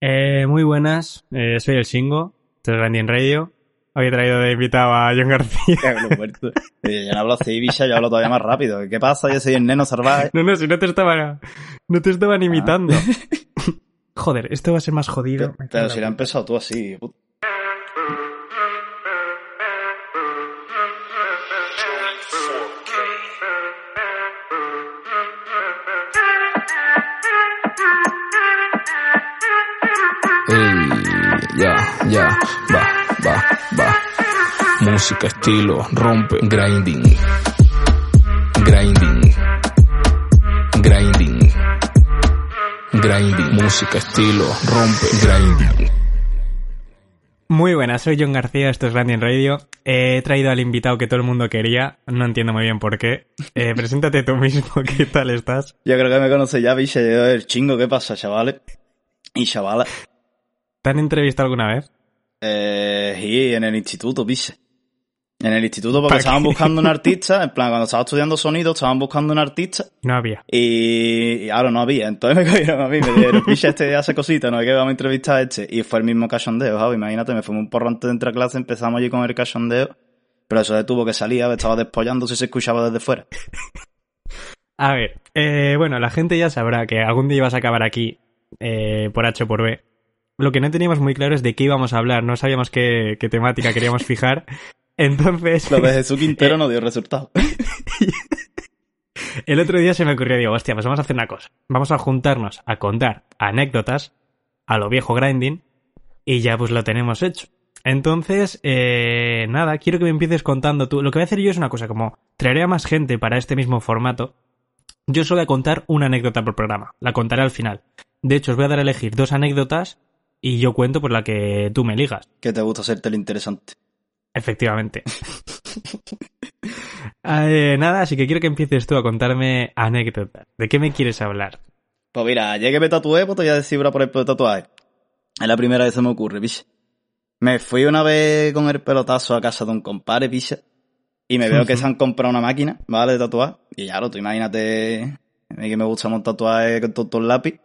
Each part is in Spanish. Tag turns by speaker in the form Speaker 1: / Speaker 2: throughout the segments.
Speaker 1: Eh, muy buenas, eh, soy el Shingo, esto es Randy en Radio. Hoy he traído de invitado a John García.
Speaker 2: Muerto. Eh, Yo no hablo así, bicha, yo hablo todavía más rápido. ¿Qué pasa? Yo soy el neno salvaje.
Speaker 1: No, no, si no te estaba, no te estaban imitando. Joder, esto va a ser más jodido.
Speaker 2: Pero
Speaker 1: en
Speaker 2: si lo has empezado tú así, puto.
Speaker 3: Ya, ya, va, va, va. Música, estilo, rompe, grinding. Grinding. Grinding. Grinding. Música, estilo, rompe, grinding.
Speaker 1: Muy buenas, soy John García, esto es Randy en Radio. He traído al invitado que todo el mundo quería, no entiendo muy bien por qué. Eh, preséntate tú mismo, ¿qué tal estás?
Speaker 2: Yo creo que me conoce ya, bicha. Yo, el chingo, ¿qué pasa, chavales? Y chavalas.
Speaker 1: ¿Te han entrevistado alguna vez?
Speaker 2: Eh, sí, en el instituto, bicha. En el instituto, porque
Speaker 1: ¿Para
Speaker 2: estaban buscando un artista. En plan, cuando estaba estudiando sonido, estaban buscando un artista.
Speaker 1: No había.
Speaker 2: Y, y ahora no había. Entonces me cogieron a mí, me dijeron, picha, este hace cositas, no hay que vamos a entrevistar a este. Y fue el mismo cachondeo, ¿sabes? Imagínate, me fumé un porro antes de entrar a clase, empezamos allí con el cachondeo. Pero eso de tuvo que salir, ¿sabes? Estaba despollando si se escuchaba desde fuera.
Speaker 1: A ver, eh, bueno, la gente ya sabrá que algún día ibas a acabar aquí eh, por H o por B. Lo que no teníamos muy claro es de qué íbamos a hablar, no sabíamos qué, qué temática queríamos fijar. Entonces,
Speaker 2: Lo de Jesús Quintero no dio resultado.
Speaker 1: el otro día se me ocurrió, digo, hostia, pues vamos a hacer una cosa. Vamos a juntarnos a contar anécdotas a lo viejo grinding y ya pues lo tenemos hecho. Entonces, eh, nada, quiero que me empieces contando tú. Lo que voy a hacer yo es una cosa, como traeré a más gente para este mismo formato. Yo solo voy a contar una anécdota por programa. La contaré al final. De hecho, os voy a dar a elegir dos anécdotas y yo cuento por la que tú me eligas.
Speaker 2: Que te gusta hacerte el interesante.
Speaker 1: Efectivamente. Eh, nada, así que quiero que empieces tú a contarme anécdotas. ¿De qué me quieres hablar?
Speaker 2: Pues mira, ayer que me tatué, pues te voy a decir por el tatuaje. Es la primera vez que se me ocurre, picha. Me fui una vez con el pelotazo a casa de un compadre, picha. Y me veo que se han comprado una máquina, ¿vale? De tatuar. Y claro, tú imagínate, a mí que me gusta montar tatuajes con todo el lápiz.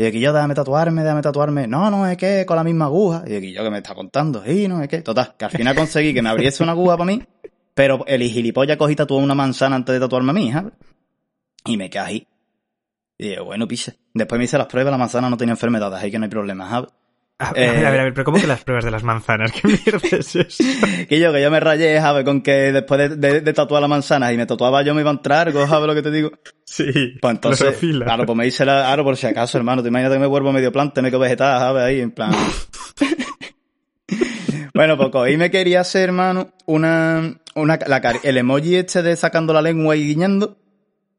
Speaker 2: Y aquí yo, déjame tatuarme, déjame tatuarme. No, no, es que con la misma aguja. Y aquí yo, que me está contando. Y no, es que. Total, que al final conseguí que me abriese una aguja para mí. Pero el gilipollas cogí tatuó una manzana antes de tatuarme a mí, ¿sabes? Y me ahí. Y digo, bueno, pisa. Después me hice las pruebas, la manzana no tenía enfermedades, ahí que no hay problema, ¿sabes?
Speaker 1: A, a ver, a ver, a ver, pero ¿cómo que las pruebas de las manzanas? ¿Qué mierda es eso?
Speaker 2: Que yo, que yo me rayé, ¿sabes? Con que después de, de- de tatuar la manzana y me tatuaba yo me iba a entrar, ¿sabes lo que te digo?
Speaker 1: Sí,
Speaker 2: Pues entonces, claro, pues me hice la, claro, por si acaso, hermano, te imaginas que me vuelvo medio planta, me quedo vegetal, ¿sabes? Ahí, en plan. bueno, pues cogí me quería hacer, hermano, una, una, la el emoji este de sacando la lengua y guiñando,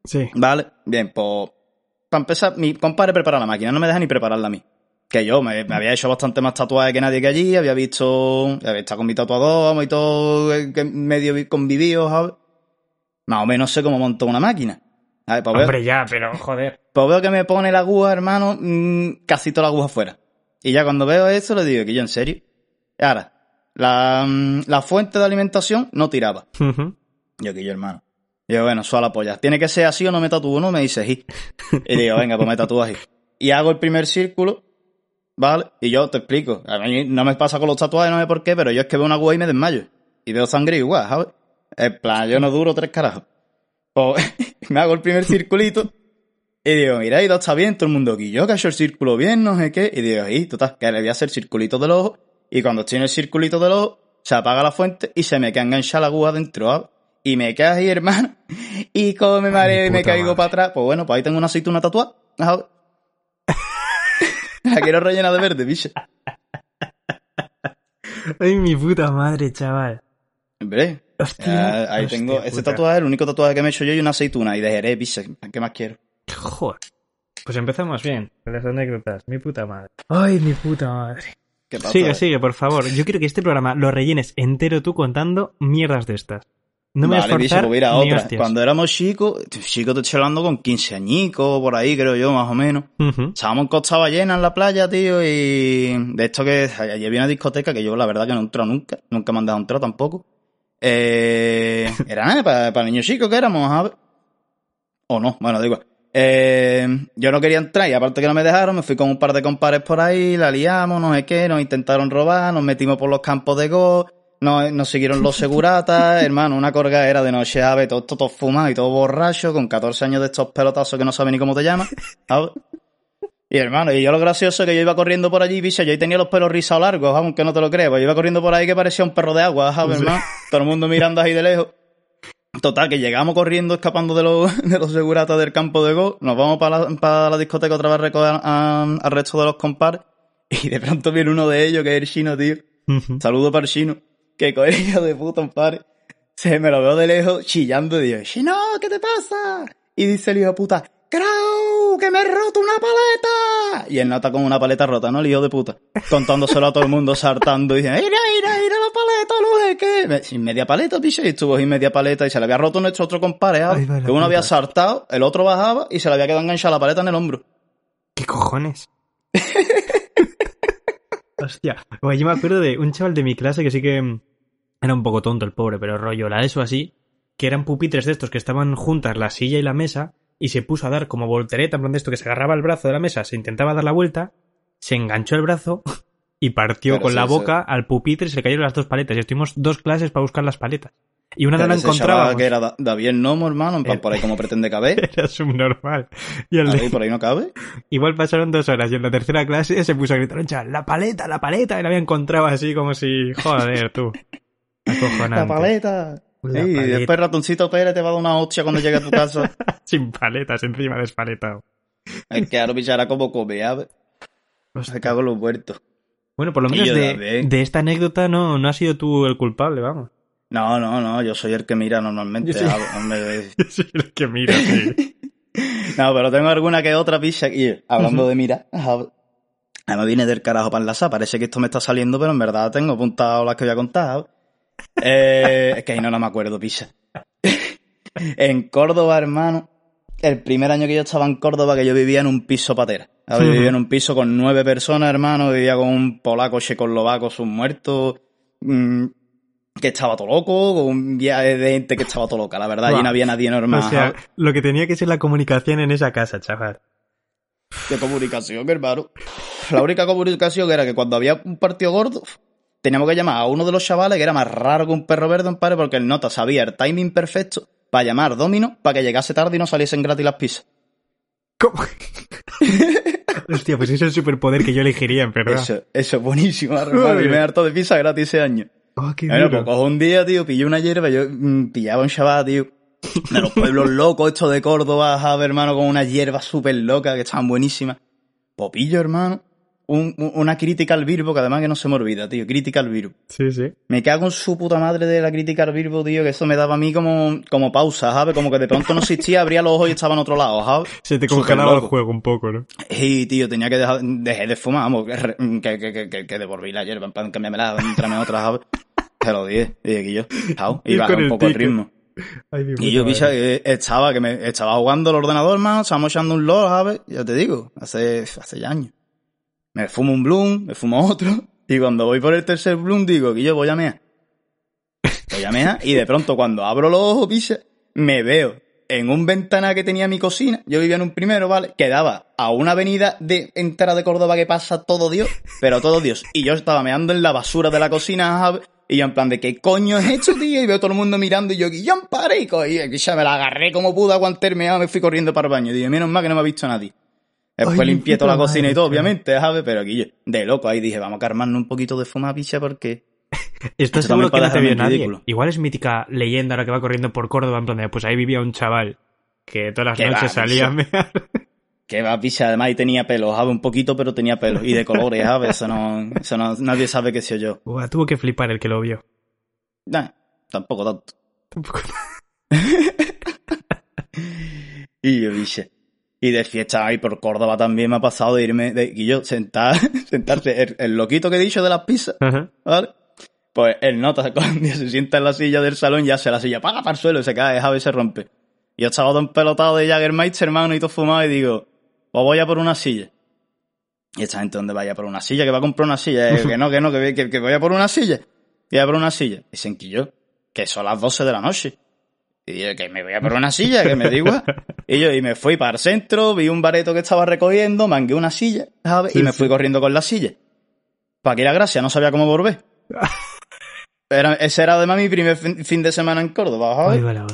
Speaker 1: Sí.
Speaker 2: ¿vale? Bien, pues, para empezar, mi compadre prepara la máquina, no me deja ni prepararla a mí. Que yo me, me había hecho bastante más tatuajes que nadie que allí, había visto, había estado con mi tatuador, vamos, y todo, eh, que medio vi- convivido, ¿sabes? Más o menos sé cómo monto una máquina. ¿Sabes? Pues veo-
Speaker 1: Hombre, ya, pero joder.
Speaker 2: pues veo que me pone la aguja, hermano, mm, casi toda la aguja fuera. Y ya cuando veo eso le digo que yo, ¿en serio? Ahora, la, mm, la fuente de alimentación no tiraba. Yo que yo, hermano. Yo, bueno, suela la polla. ¿Tiene que ser así o no me tatúo? No, me dice sí. Y digo, venga, pues me tatúo así. Y hago el primer círculo, ¿vale? Y yo te explico. A mí no me pasa con los tatuajes, no sé por qué, pero yo es que veo una aguja y me desmayo. Y veo sangre igual, ¿sabes? En plan, yo no duro tres carajos. Pues me hago el primer circulito y digo, mira, y todo está bien, todo el mundo aquí. Yo que he hecho el círculo bien, no sé qué. Y digo, y total, que le voy a hacer circulito del ojo. Y cuando estoy en el circulito del ojo, se apaga la fuente y se me queda enganchada la aguja dentro. ¿sabes? Y me quedas ahí, hermano. Y como me mareo y me caigo
Speaker 1: madre.
Speaker 2: para atrás, pues bueno, pues ahí tengo una aceituna tatuada. ¿sabes? La quiero rellena de verde, bicho.
Speaker 1: Ay, mi puta madre, chaval.
Speaker 2: Hombre,
Speaker 1: Hostia.
Speaker 2: ahí
Speaker 1: hostia
Speaker 2: tengo. Ese
Speaker 1: puta.
Speaker 2: tatuaje es el único tatuaje que me he hecho yo y una aceituna. Y de Jerez, bicho. ¿Qué más quiero?
Speaker 1: Joder. Pues empezamos bien, con las anécdotas. Mi puta madre. Ay, mi puta madre.
Speaker 2: ¿Qué pasa?
Speaker 1: Sigue, sigue, por favor. Yo quiero que este programa lo rellenes entero tú contando mierdas de estas. No me voy a
Speaker 2: vale, bicho,
Speaker 1: esforzar
Speaker 2: pues otra.
Speaker 1: hostias.
Speaker 2: Cuando éramos chicos, chicos te estoy hablando con 15 añicos, por ahí creo yo, más o menos. Estábamos en Costa Ballena en la playa, tío, y de esto que allí había una discoteca que yo la verdad que no he entrado nunca, nunca me han dejado entrar tampoco. Eh, era nada, para, para niños chicos que éramos, ¿sabes? O no, bueno, da igual. eh, yo no quería entrar y aparte que no me dejaron, me fui con un par de compares por ahí, la liamos, no sé qué, nos intentaron robar, nos metimos por los campos de go, nos, nos siguieron los seguratas, hermano, una corgadera de noche, ave, todo, todo, todo fumado y todo borracho, con 14 años de estos pelotazos que no sabe ni cómo te llamas. ¿sabes? Y hermano, y yo lo gracioso es que yo iba corriendo por allí, bicho, yo ahí tenía los pelos rizados largos, aunque no te lo creas, pues yo iba corriendo por ahí que parecía un perro de agua, ¿sabes,
Speaker 1: Sí.
Speaker 2: hermano? Todo el mundo mirando ahí de lejos. Total, que llegamos corriendo, escapando de los, de los seguratas del campo de go, nos vamos para la, para la discoteca otra vez a recoger al resto de los compares, y de pronto viene uno de ellos, que es el chino, tío. Saludo para el chino, que coge el hijo de puta, compadre. Se me lo veo de lejos chillando y digo, Chino, ¿qué te pasa? Y dice el hijo de puta, ¡Crow! ¡Que me he roto una paleta! Y él nota con una paleta rota, ¿no? El hijo de puta. Contándoselo a todo el mundo, saltando, y dice, ¡Mira, mira, mira la paleta, no qué! Me- Sin media paleta, piche, y estuvo sin media paleta, y se le había roto nuestro otro compadre, Que uno había saltado, el otro bajaba, y se le había quedado enganchada la paleta en el hombro.
Speaker 1: ¿Qué cojones? Hostia. Oye, yo me acuerdo de un chaval de mi clase que sí que mm, era un poco tonto el pobre, pero rollo, la eso así, que eran pupitres de estos que estaban juntas la silla y la mesa y se puso a dar como voltereta, en plan de esto que se agarraba el brazo de la mesa, se intentaba dar la vuelta, se enganchó el brazo y partió con
Speaker 2: sí,
Speaker 1: la
Speaker 2: sí.
Speaker 1: boca al pupitre y se le cayeron las dos paletas. Y estuvimos dos clases para buscar las paletas. Y una no la encontrábamos.
Speaker 2: que era Da- David Nomo, hermano, en plan,
Speaker 1: Eh.
Speaker 2: por ahí como pretende caber.
Speaker 1: Era subnormal. Y el de-
Speaker 2: por ahí no cabe.
Speaker 1: Igual pasaron dos horas y en la tercera clase se puso a gritar, la paleta, la paleta, y la había encontrado así como si, joder, tú. Acojonante.
Speaker 2: La paleta.
Speaker 1: La
Speaker 2: Sí, y después Ratoncito Pérez te va a dar una hostia cuando llegue a tu casa.
Speaker 1: Sin paletas, encima despaletado.
Speaker 2: es que ahora pichara como come, ¿sabes? Se cago en los muertos.
Speaker 1: Bueno, por lo menos de, de esta anécdota no, no has sido tú el culpable, vamos.
Speaker 2: No, no, no, yo soy el que mira normalmente.
Speaker 1: Yo sí.
Speaker 2: ¿sabes? Hombre,
Speaker 1: Yo soy el que mira, sí.
Speaker 2: No, pero tengo alguna que otra picha aquí. Hablando de mirar. ¿sabes? Además viene del carajo para enlazar. Parece que esto me está saliendo, pero en verdad tengo apuntado las que voy a contar. Eh, es que ahí no, no me acuerdo, picha. en Córdoba, hermano, el primer año que yo estaba en Córdoba, que yo vivía en un piso patera. ¿sabes?
Speaker 1: Ujú.
Speaker 2: Vivía en un piso con nueve personas, hermano. Vivía con un polaco checoslovaco, sus muertos. mm, que estaba todo loco, con un viaje de gente que estaba todo loca, la verdad,
Speaker 1: Buah.
Speaker 2: y no había nadie normal.
Speaker 1: O sea, lo que tenía que ser la comunicación en esa casa, chaval.
Speaker 2: de comunicación, hermano. La única comunicación era que cuando había un partido gordo, teníamos que llamar a uno de los chavales que era más raro que un perro verde, un padre, porque el nota sabía el timing perfecto para llamar Domino para que llegase tarde y no saliesen gratis las pizzas.
Speaker 1: ¿Cómo? Hostia, pues ese es el superpoder que yo elegiría, en verdad.
Speaker 2: Eso, eso es buenísimo, hermano. Y me harto de pizza gratis ese año.
Speaker 1: Oh, qué
Speaker 2: Bueno, pues cojo un día, tío, pillé una hierba, yo mm, pillaba un chaval, tío, de los pueblos locos, estos de Córdoba, ¿sabes, hermano, con unas hierbas súper locas que estaban buenísimas. Popillo, hermano, un- un- una crítica al Virbo, que además que no se me olvida, tío, crítica al Virbo.
Speaker 1: Sí, sí.
Speaker 2: Me cago en su puta madre de la crítica al Virbo, tío, que eso me daba a mí como, como pausa, ¿sabes? Como que de pronto no existía, abría los ojos y estaba en otro lado, ¿sabes?
Speaker 1: Se te congelaba el juego un poco, ¿no?
Speaker 2: Y, tío, tenía que dejar, dejé de fumar, vamos, que, que, que, que, que, que devolví la hierba, en plan, cambiármela, tráeme otra, ¿sabes? Se lo dije, y dije, yo, chao, y
Speaker 1: Y
Speaker 2: bajé un
Speaker 1: el
Speaker 2: poco el ritmo.
Speaker 1: Ay,
Speaker 2: Y yo, picha, que estaba, que me, estaba jugando al ordenador, man, estábamos echando un LOL, ¿sabes? Ya te digo, hace, hace ya años. Me fumo un Bloom, me fumo otro, y cuando voy por el tercer Bloom digo, que yo voy a mear. Voy a mear, y de pronto cuando abro los ojos, picha, me veo en un ventana que tenía mi cocina, yo vivía en un primero, ¿vale? Que daba a una avenida de, entera de Córdoba que pasa todo Dios, pero todo Dios. Y yo estaba meando en la basura de la cocina. Y yo en plan de, ¿qué coño es esto, tío? Y veo todo el mundo mirando y yo, Guillón, pare, y ya me la agarré como pude, aguantarme, ah, me fui corriendo para el baño. Dije, menos mal que no me ha visto nadie. Después
Speaker 1: Ay,
Speaker 2: limpié toda la cocina
Speaker 1: madre,
Speaker 2: y todo, obviamente, ¿sabes? Pero aquí yo, de loco, ahí dije, vamos a calmarnos un poquito de fuma picha porque...
Speaker 1: ¿Estás
Speaker 2: Esto
Speaker 1: seguro que no te vio nadie?
Speaker 2: ridículo.
Speaker 1: Igual es mítica leyenda ahora que va corriendo por Córdoba, en plan de, pues ahí vivía un chaval que todas las noches
Speaker 2: va,
Speaker 1: salía a mear.
Speaker 2: Que va picha, además y tenía pelo, ¿sabes? Un poquito, pero tenía pelo. Y de colores, ¿sabes? Eso no, eso no, nadie sabe que soy yo.
Speaker 1: Buah, tuvo que flipar el que lo vio.
Speaker 2: Nah, tampoco tanto.
Speaker 1: Tampoco-
Speaker 2: Y yo dije, y de fiesta ahí por Córdoba también me ha pasado de irme, de, y yo sentar, sentarse, el, el loquito que he dicho de las pizzas,
Speaker 1: Ajá.
Speaker 2: ¿vale? Pues él nota cuando se sienta en la silla del salón y hace la silla, paga para el suelo y se cae. Y se rompe. Y yo estaba todo empelotado de Jaggermeister, hermano, y todo fumado, y digo, pues voy a por una silla. Y esta gente, ¿dónde vaya por una silla? Que va a comprar una silla. Eh, que no, que no, que, que, que voy a por una silla. Y voy a por una silla. Y se enquilló. Que son las 12 de la noche. Y que me voy a por una silla, que me digo. Y yo, y me fui para el centro, vi un bareto que estaba recogiendo, mangué una silla, ¿sabes? y me fui corriendo con la silla. Pa' que la gracia, no sabía cómo volver. Era, ese era además mi primer fin, fin de semana en Córdoba, ¿sabes?
Speaker 1: Ay.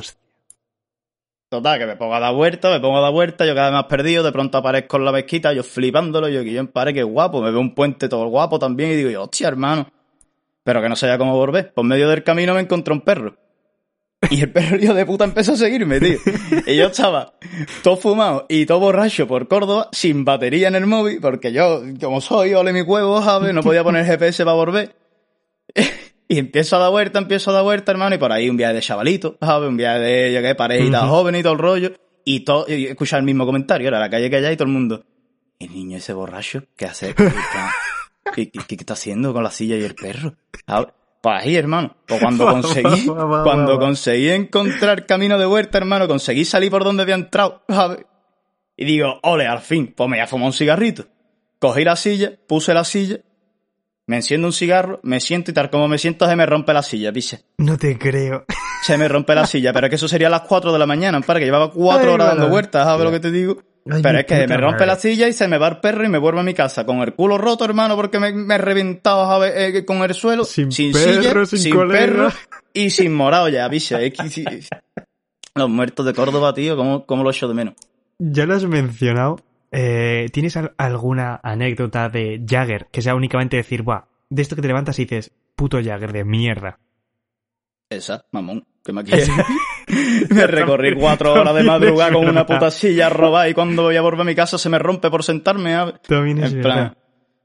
Speaker 2: Total, que me pongo a dar vuelta, me pongo a dar vuelta, yo cada vez más perdido, de pronto aparezco en la mezquita, yo flipándolo, yo que yo en pare, que guapo, me veo un puente todo guapo también, y digo, yo, hostia, hermano. Pero que no sabía cómo volver. Por medio del camino me encontré un perro. Y el perro hijo de puta empezó a seguirme, tío. Y yo estaba todo fumado y todo borracho por Córdoba, sin batería en el móvil, porque yo, como soy, ole mi huevo, ¿sabes? No podía poner GPS para volver. Y empiezo a dar vuelta, empiezo a dar vuelta, hermano, y por ahí un viaje de chavalito, ¿sabes? Un viaje de, yo qué, parejita joven y todo el rollo. Y todo, y escuchar el mismo comentario, era la calle que allá y todo el mundo. El niño ese borracho, ¿qué hace? ¿Qué, qué- qué- qué está haciendo con la silla y el perro? ¿Sabes? Pues ahí, hermano. Pues cuando conseguí, cuando conseguí encontrar camino de vuelta, hermano, conseguí salir por donde había entrado, ¿sabes? Y digo, ole, al fin, pues me voy a fumar un cigarrito. Cogí la silla, puse la silla, me enciendo un cigarro, me siento y tal como me siento se me rompe la silla, piche.
Speaker 1: No te creo.
Speaker 2: Se me rompe la silla, pero es que eso sería a las 4 de la mañana, para que llevaba cuatro
Speaker 1: Ay,
Speaker 2: horas dando vueltas, ¿sabes lo que te digo?
Speaker 1: Ay,
Speaker 2: pero es que me rompe
Speaker 1: madre.
Speaker 2: la silla y se me va el perro y me vuelvo a mi casa con el culo roto, hermano, porque me, me he reventado. Eh, con el suelo,
Speaker 1: Sin
Speaker 2: sin,
Speaker 1: perro,
Speaker 2: silla,
Speaker 1: sin colega.
Speaker 2: perro y sin morado ya, piche. Es que sí. Los muertos de Córdoba, tío, ¿cómo, cómo lo echo de menos?
Speaker 1: Ya lo has mencionado. Eh, ¿Tienes al- alguna anécdota de Jagger que sea únicamente decir, buah, de esto que te levantas y dices, puto Jagger de mierda?
Speaker 2: Esa, mamón, que me quiere. me recorrí cuatro horas de madrugada con una puta silla robada y cuando voy a volver a mi casa se me rompe por sentarme. ¿sabes?
Speaker 1: También es
Speaker 2: En
Speaker 1: verdad.
Speaker 2: plan,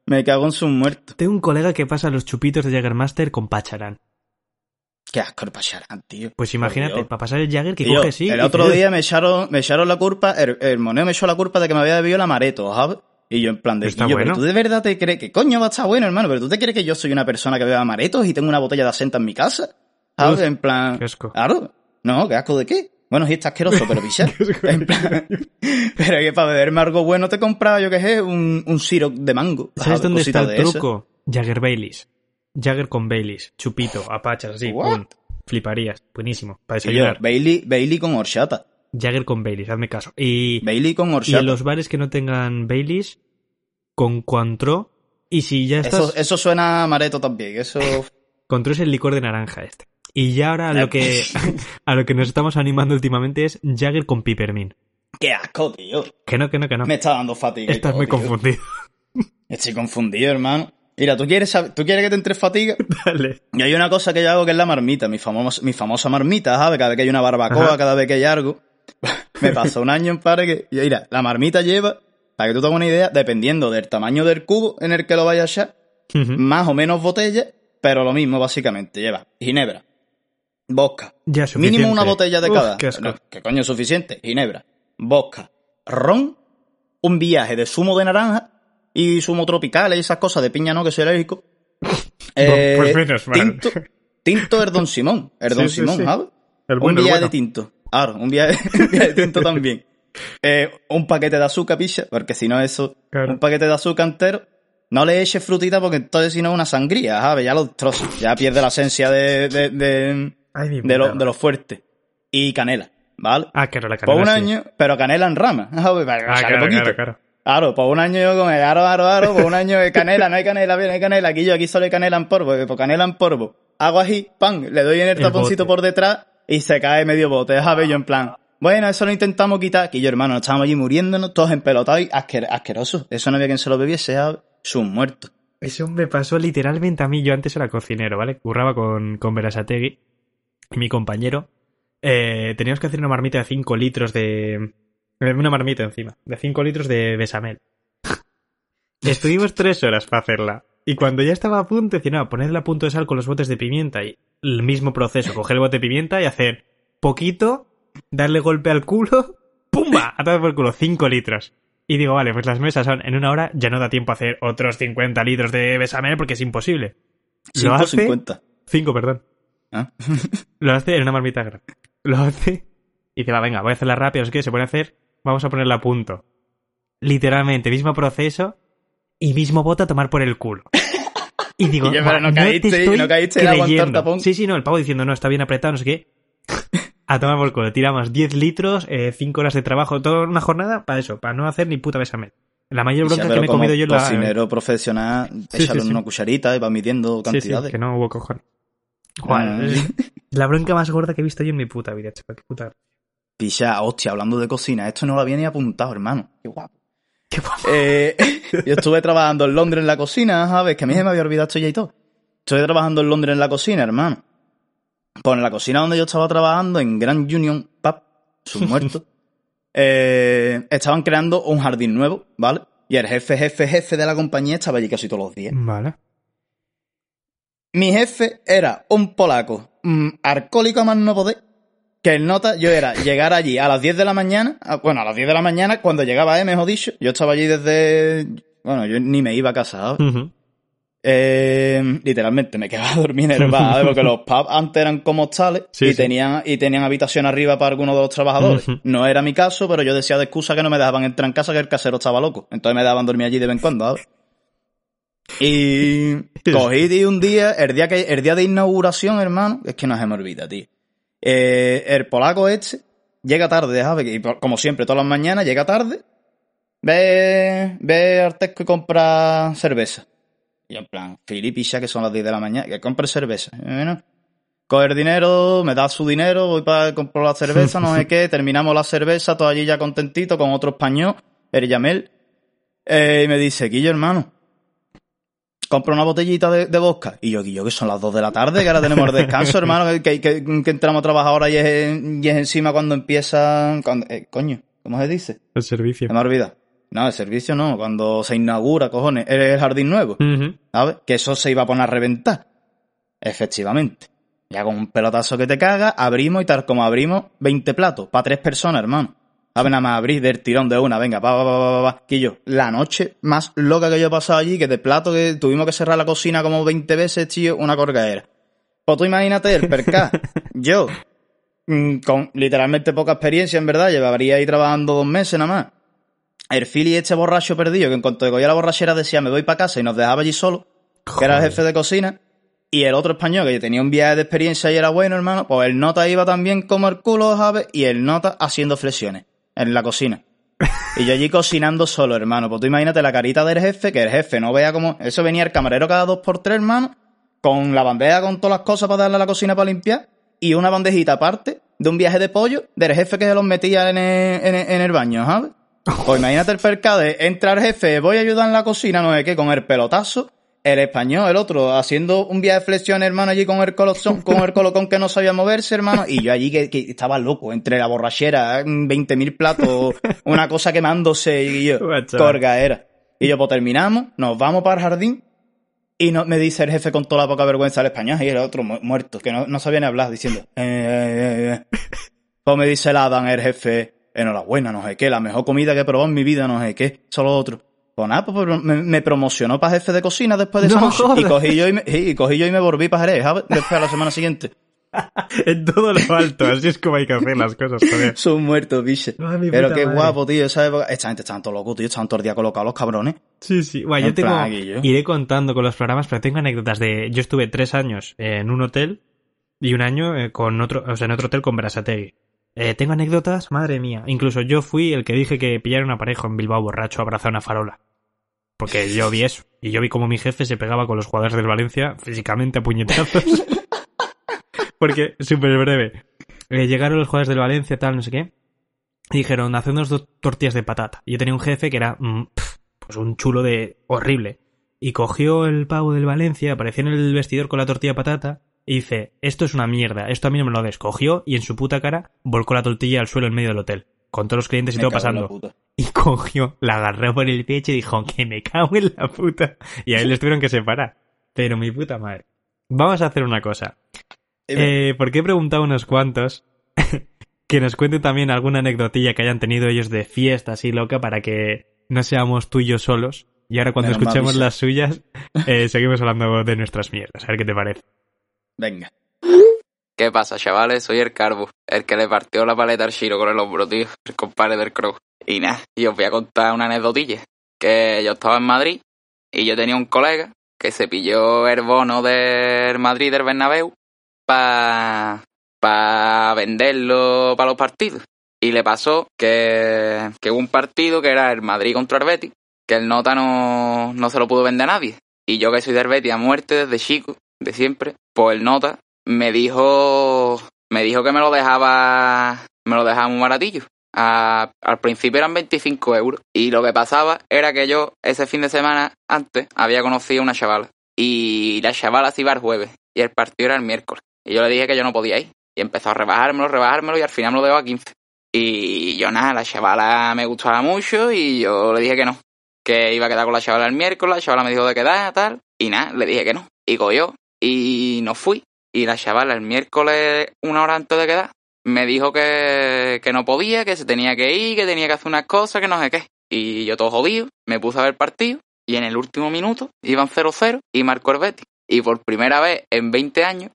Speaker 2: me cago en sus muertos.
Speaker 1: Tengo un colega que pasa los chupitos de Jaggermaster con Pacharán.
Speaker 2: Qué asco el pacharán, tío.
Speaker 1: Pues imagínate, para pasar el Jagger que
Speaker 2: Tío,
Speaker 1: coge sí.
Speaker 2: el otro día me echaron, me echaron la culpa, el, el moneo me echó la culpa de que me había bebido el amareto, ¿sabes? Y yo en plan de,
Speaker 1: Está
Speaker 2: "Guillo,
Speaker 1: bueno.
Speaker 2: pero tú de verdad te crees que coño va a estar bueno, hermano, pero tú te crees que yo soy una persona que bebe amaretos y tengo una botella de asenta en mi casa, ¿sabes?
Speaker 1: Uf,
Speaker 2: en plan,
Speaker 1: qué asco.
Speaker 2: claro, no, qué asco de qué. Bueno, sí está asqueroso, pero pichar. en plan, pero que para beberme algo bueno te compraba, yo qué sé, un, un de mango.
Speaker 1: ¿Sabes dónde está el truco? Jagger Baileys. Jagger con Baileys. Chupito, apachas, así. Pum. Fliparías. Buenísimo. Para
Speaker 2: Y yo,
Speaker 1: desayunar.
Speaker 2: Bailey, Bailey con horchata.
Speaker 1: Jagger con Baileys, hazme caso. Y,
Speaker 2: Bailey con
Speaker 1: y
Speaker 2: horchata.
Speaker 1: en los bares que no tengan Baileys, con Cointreau. Y si ya estás...
Speaker 2: Eso, eso suena a amareto también, eso...
Speaker 1: Cointreau es el licor de naranja este. Y ya ahora a lo que, a lo que nos estamos animando últimamente es Jagger con Pipermin.
Speaker 2: ¡Qué asco, tío!
Speaker 1: Que no, que no, que no.
Speaker 2: Me está dando fatiga.
Speaker 1: Estás
Speaker 2: todo,
Speaker 1: muy
Speaker 2: tío.
Speaker 1: confundido.
Speaker 2: Estoy confundido, hermano. Mira, ¿tú quieres, ¿tú quieres que te entre fatiga?
Speaker 1: Dale.
Speaker 2: Y hay una cosa que yo hago que es la marmita, mi, famosa mi famosa marmita, ¿sabes? Cada vez que hay una barbacoa,
Speaker 1: Ajá.
Speaker 2: cada vez que hay algo. Me pasó un año en par que... Mira, la marmita lleva, para que tú tengas una idea, dependiendo del tamaño del cubo en el que lo vayas a echar, más o menos botellas, pero lo mismo básicamente. Lleva ginebra,
Speaker 1: Ya, suficiente.
Speaker 2: mínimo una botella de
Speaker 1: Uf,
Speaker 2: cada.
Speaker 1: qué.
Speaker 2: No, ¿Qué coño es suficiente? Ginebra, vodka, ron, un viaje de zumo de naranja y zumo tropical y esas cosas de piña no, que soy alérgico. Eh,
Speaker 1: pues menos mal.
Speaker 2: Tinto, tinto es Don Simón, es Don
Speaker 1: Sí,
Speaker 2: Simón,
Speaker 1: sí.
Speaker 2: ¿sabes?
Speaker 1: El
Speaker 2: un
Speaker 1: bueno, el
Speaker 2: viaje
Speaker 1: bueno.
Speaker 2: de tinto. Claro, un viaje, un viaje de tinto también. Eh, un paquete de azúcar, picha, porque si no eso,
Speaker 1: Claro.
Speaker 2: un paquete de azúcar entero. No le eches frutita porque entonces si no es una sangría, ¿sabes? Ya lo destrozas, ya pierde la esencia de, de, de,
Speaker 1: Ay,
Speaker 2: de, lo, de lo fuerte. Y canela, ¿vale?
Speaker 1: Ah, claro, la
Speaker 2: por
Speaker 1: canela
Speaker 2: un
Speaker 1: sí.
Speaker 2: año, pero canela en rama. Para que
Speaker 1: Ah, claro, claro, claro.
Speaker 2: Claro, por un año yo con el aro, aro, aro, por un año de canela, no hay canela, bien, no hay canela, aquí yo, aquí solo hay canela en polvo, por canela en polvo. Hago así, pan, le doy en el,
Speaker 1: El
Speaker 2: taponcito
Speaker 1: bote.
Speaker 2: por detrás y se cae medio bote, ¿sabes? Yo en plan, bueno, eso lo intentamos quitar, que yo hermano, nos estábamos allí muriéndonos, todos empelotados y asquer- asquerosos. Eso no había quien se lo bebiese. Sus muertos.
Speaker 1: Eso me pasó literalmente a mí. Yo antes era cocinero, ¿vale? Curraba con, con Berasategui y mi compañero. Eh, teníamos que hacer una marmita de 5 litros de... eh, Una marmita encima, de 5 litros de besamel. Estuvimos tres horas para hacerla. Y cuando ya estaba a punto, decía, no, ponerle a punto de sal con los botes de pimienta. Y el mismo proceso, coger el bote de pimienta y hacer poquito, darle golpe al culo, ¡pumba! A todo por el culo, 5 litros. Y digo, vale, pues las mesas son en una hora, ya no da tiempo a hacer otros 50 litros de besamel porque es imposible. Lo hace...
Speaker 2: 150.
Speaker 1: 5, perdón.
Speaker 2: ¿Ah?
Speaker 1: Lo hace en una marmita grande. Lo hace y dice, va, venga, voy a hacerla rápido, no sé se pone a hacer, vamos a ponerla a punto. Literalmente, mismo proceso y mismo bote a tomar por el culo. Y digo,
Speaker 2: Y yo,
Speaker 1: "Va,
Speaker 2: pero no
Speaker 1: te
Speaker 2: caíste,
Speaker 1: estoy
Speaker 2: no caíste
Speaker 1: creyendo". Sí, sí, no, el pavo diciendo, no, está bien apretado, no sé qué. A tomar por culo. Tiramos 10 litros, 5 horas de trabajo, toda una jornada para eso, para no hacer ni puta besamel. La mayor bronca que me he comido yo en la...
Speaker 2: cocinero profesional,
Speaker 1: Sí,
Speaker 2: échale
Speaker 1: sí, sí.
Speaker 2: una cucharita y va midiendo cantidades.
Speaker 1: que no hubo cojones.
Speaker 2: Ah.
Speaker 1: la bronca más gorda que he visto yo en mi puta vida, chaval. Qué puta.
Speaker 2: Picha, hostia, hablando de cocina, esto no lo había ni apuntado, hermano. Qué guapo.
Speaker 1: Qué guapo.
Speaker 2: Eh, yo estuve trabajando en Londres en la cocina, ¿sabes? Que a mí se me había olvidado esto ya y todo. Estuve trabajando en Londres en la cocina, hermano. Pues en la cocina donde yo estaba trabajando, en Grand Union Pub, sus muertos, eh, estaban creando un jardín nuevo, ¿vale? Y el jefe, jefe, jefe de la compañía estaba allí casi todos los días.
Speaker 1: Vale.
Speaker 2: Mi jefe era un polaco, mm, alcohólico a más no poder, que el nota, yo era llegar allí a las 10 de la mañana, a- bueno, a las 10 de la mañana, cuando llegaba él, mejor dicho, yo estaba allí desde, bueno, yo ni me iba a casa, ¿sabes?
Speaker 1: Ujú.
Speaker 2: Eh, literalmente me quedaba a dormir en el bar, porque los pubs antes eran como hostales
Speaker 1: Sí,
Speaker 2: y,
Speaker 1: sí.
Speaker 2: Tenían, y tenían habitación arriba para algunos de los trabajadores. No era mi caso, pero yo decía de excusa que no me dejaban entrar en casa que el casero estaba loco. Entonces me dejaban dormir allí de vez en cuando, ¿sabes? Y cogí di un día, el día que, el día de inauguración, hermano, es que no se me olvida, tío. Eh, el polaco este llega tarde, ¿sabes? Y como siempre, todas las mañanas llega tarde, ve, ve a Artesco y compra cerveza. Y yo en plan, Filipicha, que son las 10 de la mañana, que compre cerveza. Bueno, coge el dinero, me da su dinero, voy para comprar la cerveza, no sé qué, terminamos la cerveza, todo allí ya contentito, con otro español, el Yamel, eh, y me dice, Guillo, hermano, compra una botellita de, de vodka. Y yo, Guillo, que son las 2 de la tarde, que ahora tenemos el descanso, hermano, que, que, entramos a trabajar ahora y es, y es encima cuando empieza, cuando- eh, coño, ¿cómo se dice?
Speaker 1: El servicio.
Speaker 2: Se me ha olvidado. No, el servicio no, cuando se inaugura, cojones, el, el jardín nuevo.
Speaker 1: Ujú.
Speaker 2: ¿sabes? Que eso se iba a poner a reventar. Efectivamente. Ya con un pelotazo que te caga, abrimos y tal como abrimos, 20 platos, para tres personas, hermano. A ver, nada más abrir del tirón de una, venga, pa, pa, pa, pa, pa, pa. Que yo, la noche más loca que yo he pasado allí, que de plato que tuvimos que cerrar la cocina como 20 veces, tío, una corgaera. Pues tú imagínate el perca. yo, mm, con literalmente poca experiencia, en verdad, llevaría ahí trabajando dos meses nada más. El Philly este borracho perdido, que en cuanto cogía la borrachera decía, me voy para casa y nos dejaba allí solo que era el jefe de cocina, y el otro español que tenía un viaje de experiencia y era bueno, hermano, pues el nota iba también como el culo, ¿sabes? Y el nota haciendo flexiones en la cocina. Y yo allí cocinando solo, hermano. Pues tú imagínate la carita del jefe, que el jefe no vea como... Eso venía el camarero cada dos por tres, hermano, con la bandeja con todas las cosas para darle a la cocina para limpiar, y una bandejita aparte de un viaje de pollo del jefe que se los metía en el, en el- en el baño, ¿sabes? Pues imagínate el percade, entra el jefe, voy a ayudar en la cocina, no sé qué, con el pelotazo, el español, el otro, haciendo un viaje de flexión, hermano, allí con el colocón, con el colocón que no sabía moverse, hermano, y yo allí que, que estaba loco, entre la borrachera, 20.000 platos, una cosa quemándose, y yo, corgaera. Y yo, pues terminamos, nos vamos para el jardín, y no, me dice el jefe con toda la poca vergüenza al español, y el otro mu- muerto, que no, no sabía ni hablar, diciendo, eh, eh, eh, eh. Pues me dice el Adam, el jefe, enhorabuena, no sé qué, la mejor comida que he probado en mi vida, no sé qué, solo otro. Pues nada, pues me, me promocionó para jefe de cocina después de esa
Speaker 1: No
Speaker 2: noche. Y cogí yo y me, y cogí yo y me volví para Jerez, ¿sabes? Después a la semana siguiente.
Speaker 1: En todo lo alto, así es como hay que hacer las cosas, joder.
Speaker 2: Son muertos, biche. Pero qué
Speaker 1: madre.
Speaker 2: guapo, tío, esa época. Esta gente estaban todos locos, tío, estaban todo el día colocados los cabrones.
Speaker 1: Sí, sí. Bueno, yo
Speaker 2: En
Speaker 1: tengo. Iré contando con los programas, pero tengo anécdotas de. Yo estuve tres años en un hotel y un año eh, con otro, o sea, en otro hotel con Berasategui. Eh, tengo anécdotas, madre mía. Incluso yo fui el que dije que pillara una pareja en Bilbao borracho abrazado a una farola. Porque yo vi eso. Y yo vi como mi jefe se pegaba con los jugadores del Valencia físicamente a puñetazos. Porque, súper breve. Eh, llegaron los jugadores del Valencia, tal, no sé qué. Y dijeron, hacednos dos tortillas de patata. Y yo tenía un jefe que era, mm, pues un chulo de horrible. Y cogió el pavo del Valencia, apareció en el vestidor con la tortilla de patata. Y dice, esto es una mierda, esto a mí no me lo descogió. Y en su puta cara volcó la tortilla al suelo en medio del hotel. Con todos los clientes y
Speaker 2: Me
Speaker 1: todo pasando. Y cogió, la agarró por el pecho y dijo, que me cago en la puta. Y ahí les tuvieron que separar. Pero mi puta madre. Vamos a hacer una cosa. Eh, porque he preguntado a unos cuantos que nos cuenten también alguna anecdotilla que hayan tenido ellos de fiesta así loca para que no seamos tú y yo solos. Y ahora cuando
Speaker 2: Menos
Speaker 1: escuchemos las suyas, eh, seguimos hablando de nuestras mierdas. A ver qué te parece.
Speaker 2: Venga.
Speaker 4: ¿Qué pasa, chavales? Soy el Carbo, el que le partió la paleta al Shiro con el hombro, tío, el compadre del Crow. Y nada, y os voy a contar una anécdotilla. Que yo estaba en Madrid y yo tenía un colega que se pilló el bono del Madrid del Bernabéu para para venderlo para los partidos. Y le pasó que, que hubo un partido que era el Madrid contra el Betis, que el nota no, no se lo pudo vender a nadie. Y yo que soy del Betis a muerte desde chico, de siempre, pues el nota me dijo, me dijo que me lo dejaba, me lo dejaba muy baratillo. A- al principio eran 25 euros. Y lo que pasaba era que yo ese fin de semana antes había conocido a una chavala. Y la chavala se iba el jueves. Y el partido era el miércoles. Y yo le dije que yo no podía ir. Y empezó a rebajármelo, rebajármelo y al final me lo dejó a 15. Y yo nada, la chavala me gustaba mucho y yo le dije que no. Que iba a quedar con la chavala el miércoles, la chavala me dijo de quedar, tal. Y nada, le dije que no. Y cogió. Y no fui. Y la chavala el miércoles, una hora antes de quedar, me dijo que, que no podía, que se tenía que ir, que tenía que hacer unas cosas, que no sé qué. Y yo todo jodido, me puse a ver partido y en el último minuto iban 0-0 y marcó el. Y por primera vez en 20 años,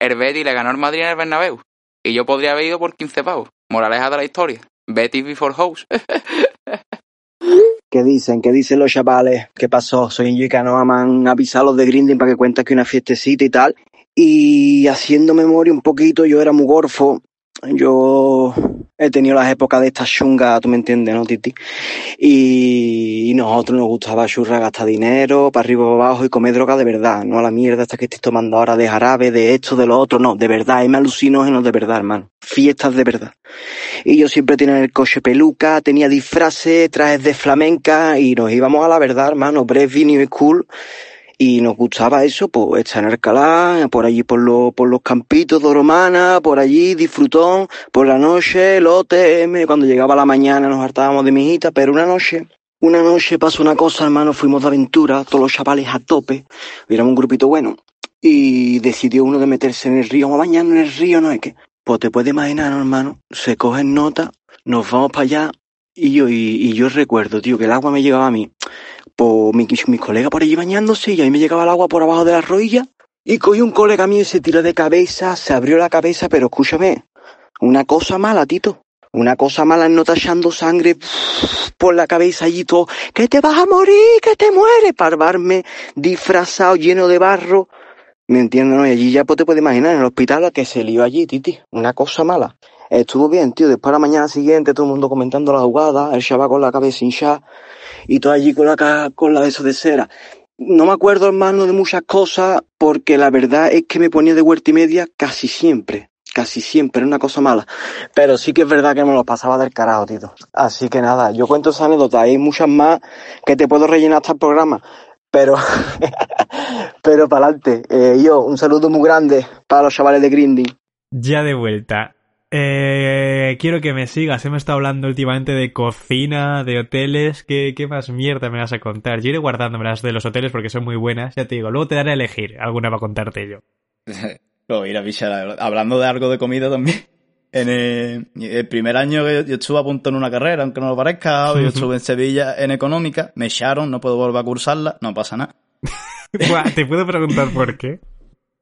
Speaker 4: el Betis le ganó al Madrid en el Bernabéu. Y yo podría haber ido por 15 pavos. Moraleja de la historia. Betis before house.
Speaker 5: ¿Qué dicen? ¿Qué dicen los chavales? ¿Qué pasó? Soy Inyo y Canoa, me han los de Grinding para que cuentes que una fiestecita y tal. Y haciendo memoria un poquito, yo era muy gorfo. Yo he tenido las épocas de esta chunga, tú me entiendes, ¿no, Titi? Y, y nosotros nos gustaba churra, gastar dinero, para arriba, para abajo y comer droga de verdad, no a la mierda esta que estoy tomando ahora de jarabe, de esto, de lo otro, no, de verdad, hay alucinógenos de verdad, hermano. Fiestas de verdad. Y yo siempre tenía en el coche peluca, tenía disfraces, trajes de flamenca y nos íbamos a la verdad, hermano, Breve New School. Y nos gustaba eso, pues estar en Alcalá, por allí por, los por los campitos de Romana, por allí, disfrutón, por la noche, el OTM, cuando llegaba la mañana nos hartábamos de mijita, pero una noche, una noche pasó una cosa, hermano, fuimos de aventura, todos los chavales a tope, éramos un grupito bueno, y decidió uno de meterse en el río, bañarnos en el río, no es que, pues te puedes imaginar, hermano, se cogen nota, nos vamos para allá, y yo, y, yo recuerdo, tío, que el agua me llegaba a mí, por mi, mis colegas por allí bañándose, y a mí me llegaba el agua por abajo de la rodilla, y cogí un colega mío y se tiró de cabeza, se abrió la cabeza, pero escúchame, una cosa mala, Tito. Una cosa mala no tachando sangre por la cabeza allí todo, que te vas a morir, que te mueres, parvarme disfrazado, lleno de barro. ¿Me entiendes? no? Y allí ya pues, te puedes imaginar, en el hospital la que se lió allí, Titi. Una cosa mala. Estuvo bien, tío. Después a la mañana siguiente, todo el mundo comentando la jugada, el chaval con la cabeza hinchada y todo allí con la, con la de de cera. No me acuerdo, hermano, de muchas cosas, porque la verdad es que me ponía de vuelta y media casi siempre. Casi siempre, una cosa mala. Pero sí que es verdad que me lo pasaba del carajo, Tito. Así que nada, yo cuento esa anécdota. Hay muchas más que te puedo rellenar hasta el programa. Pero, pero para adelante. Eh, yo, un saludo muy grande para los chavales de Grinding.
Speaker 1: Ya de vuelta. Eh, quiero que me sigas. Hemos estado hablando últimamente de cocina, de hoteles. ¿Qué, ¿Qué más mierda me vas a contar? Yo iré guardándome las de los hoteles porque son muy buenas. Ya te digo, luego te daré a elegir. Alguna va a contarte yo.
Speaker 2: Luego ir a pichar. Hablando de algo de comida también. En el, el primer año que yo, yo estuve a punto en una carrera, aunque no lo parezca, yo estuve en Sevilla en económica, me echaron, no puedo volver a cursarla, no pasa nada.
Speaker 1: ¿Te puedo preguntar por qué?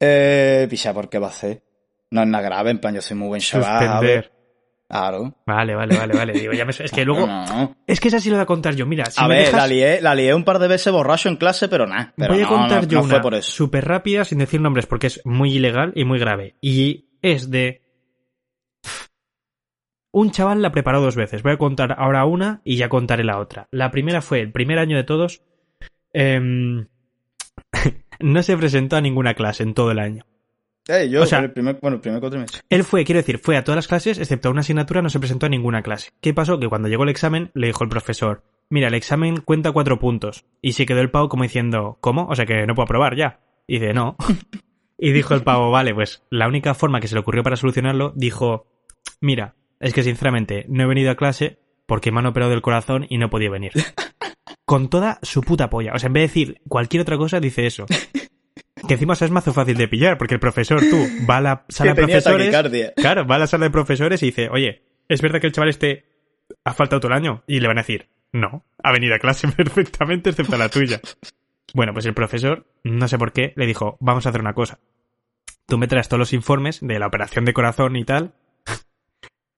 Speaker 2: Eh, picha, ¿por qué va a hacer? No es nada grave, en plan, yo soy muy buen chaval.
Speaker 1: Suspender.
Speaker 2: Claro.
Speaker 1: Vale, vale, vale, vale. Digo, ya me... Es que luego...
Speaker 2: No, no.
Speaker 1: Es que esa sí lo voy a contar yo. Mira, si
Speaker 2: a
Speaker 1: me
Speaker 2: ver,
Speaker 1: dejas...
Speaker 2: la, lié, la lié un par de veces borracho en clase, pero nada. Pero
Speaker 1: Voy a contar yo
Speaker 2: no
Speaker 1: una
Speaker 2: fue por eso.
Speaker 1: súper rápida sin decir nombres porque es muy ilegal y muy grave. Y es de... Un chaval la preparó dos veces. Voy a contar ahora una y ya contaré la otra. La primera fue el primer año de todos. em, no se presentó a ninguna clase en todo el año.
Speaker 2: Eh, yo,
Speaker 1: o sea-
Speaker 2: el primer, bueno, el primer cuatrimestre.
Speaker 1: Él fue, quiero decir, fue a todas las clases, excepto a una asignatura, no se presentó a ninguna clase. ¿Qué pasó? Que cuando llegó el examen, le dijo el profesor, mira, el examen cuenta cuatro puntos. Y se quedó el pavo como diciendo, ¿cómo? O sea que no puedo aprobar ya. Y dice, no. y dijo el pavo, vale, pues la única forma que se le ocurrió para solucionarlo, dijo, mira, es que sinceramente no he venido a clase porque me han operado del corazón y no podía venir. Con toda su puta polla. O sea, en vez de decir cualquier otra cosa, dice eso. Que encima es mazo fácil de pillar, porque el profesor, tú, va a la sala de profesores.
Speaker 2: taquicardia.
Speaker 1: Claro, va a la sala de profesores y dice, oye, ¿es verdad que el chaval este ha faltado todo el año? Y le van a decir, no, ha venido a clase perfectamente excepto la tuya. Bueno, pues el profesor, no sé por qué, le dijo, vamos a hacer una cosa. Tú me traes todos los informes de la operación de corazón y tal,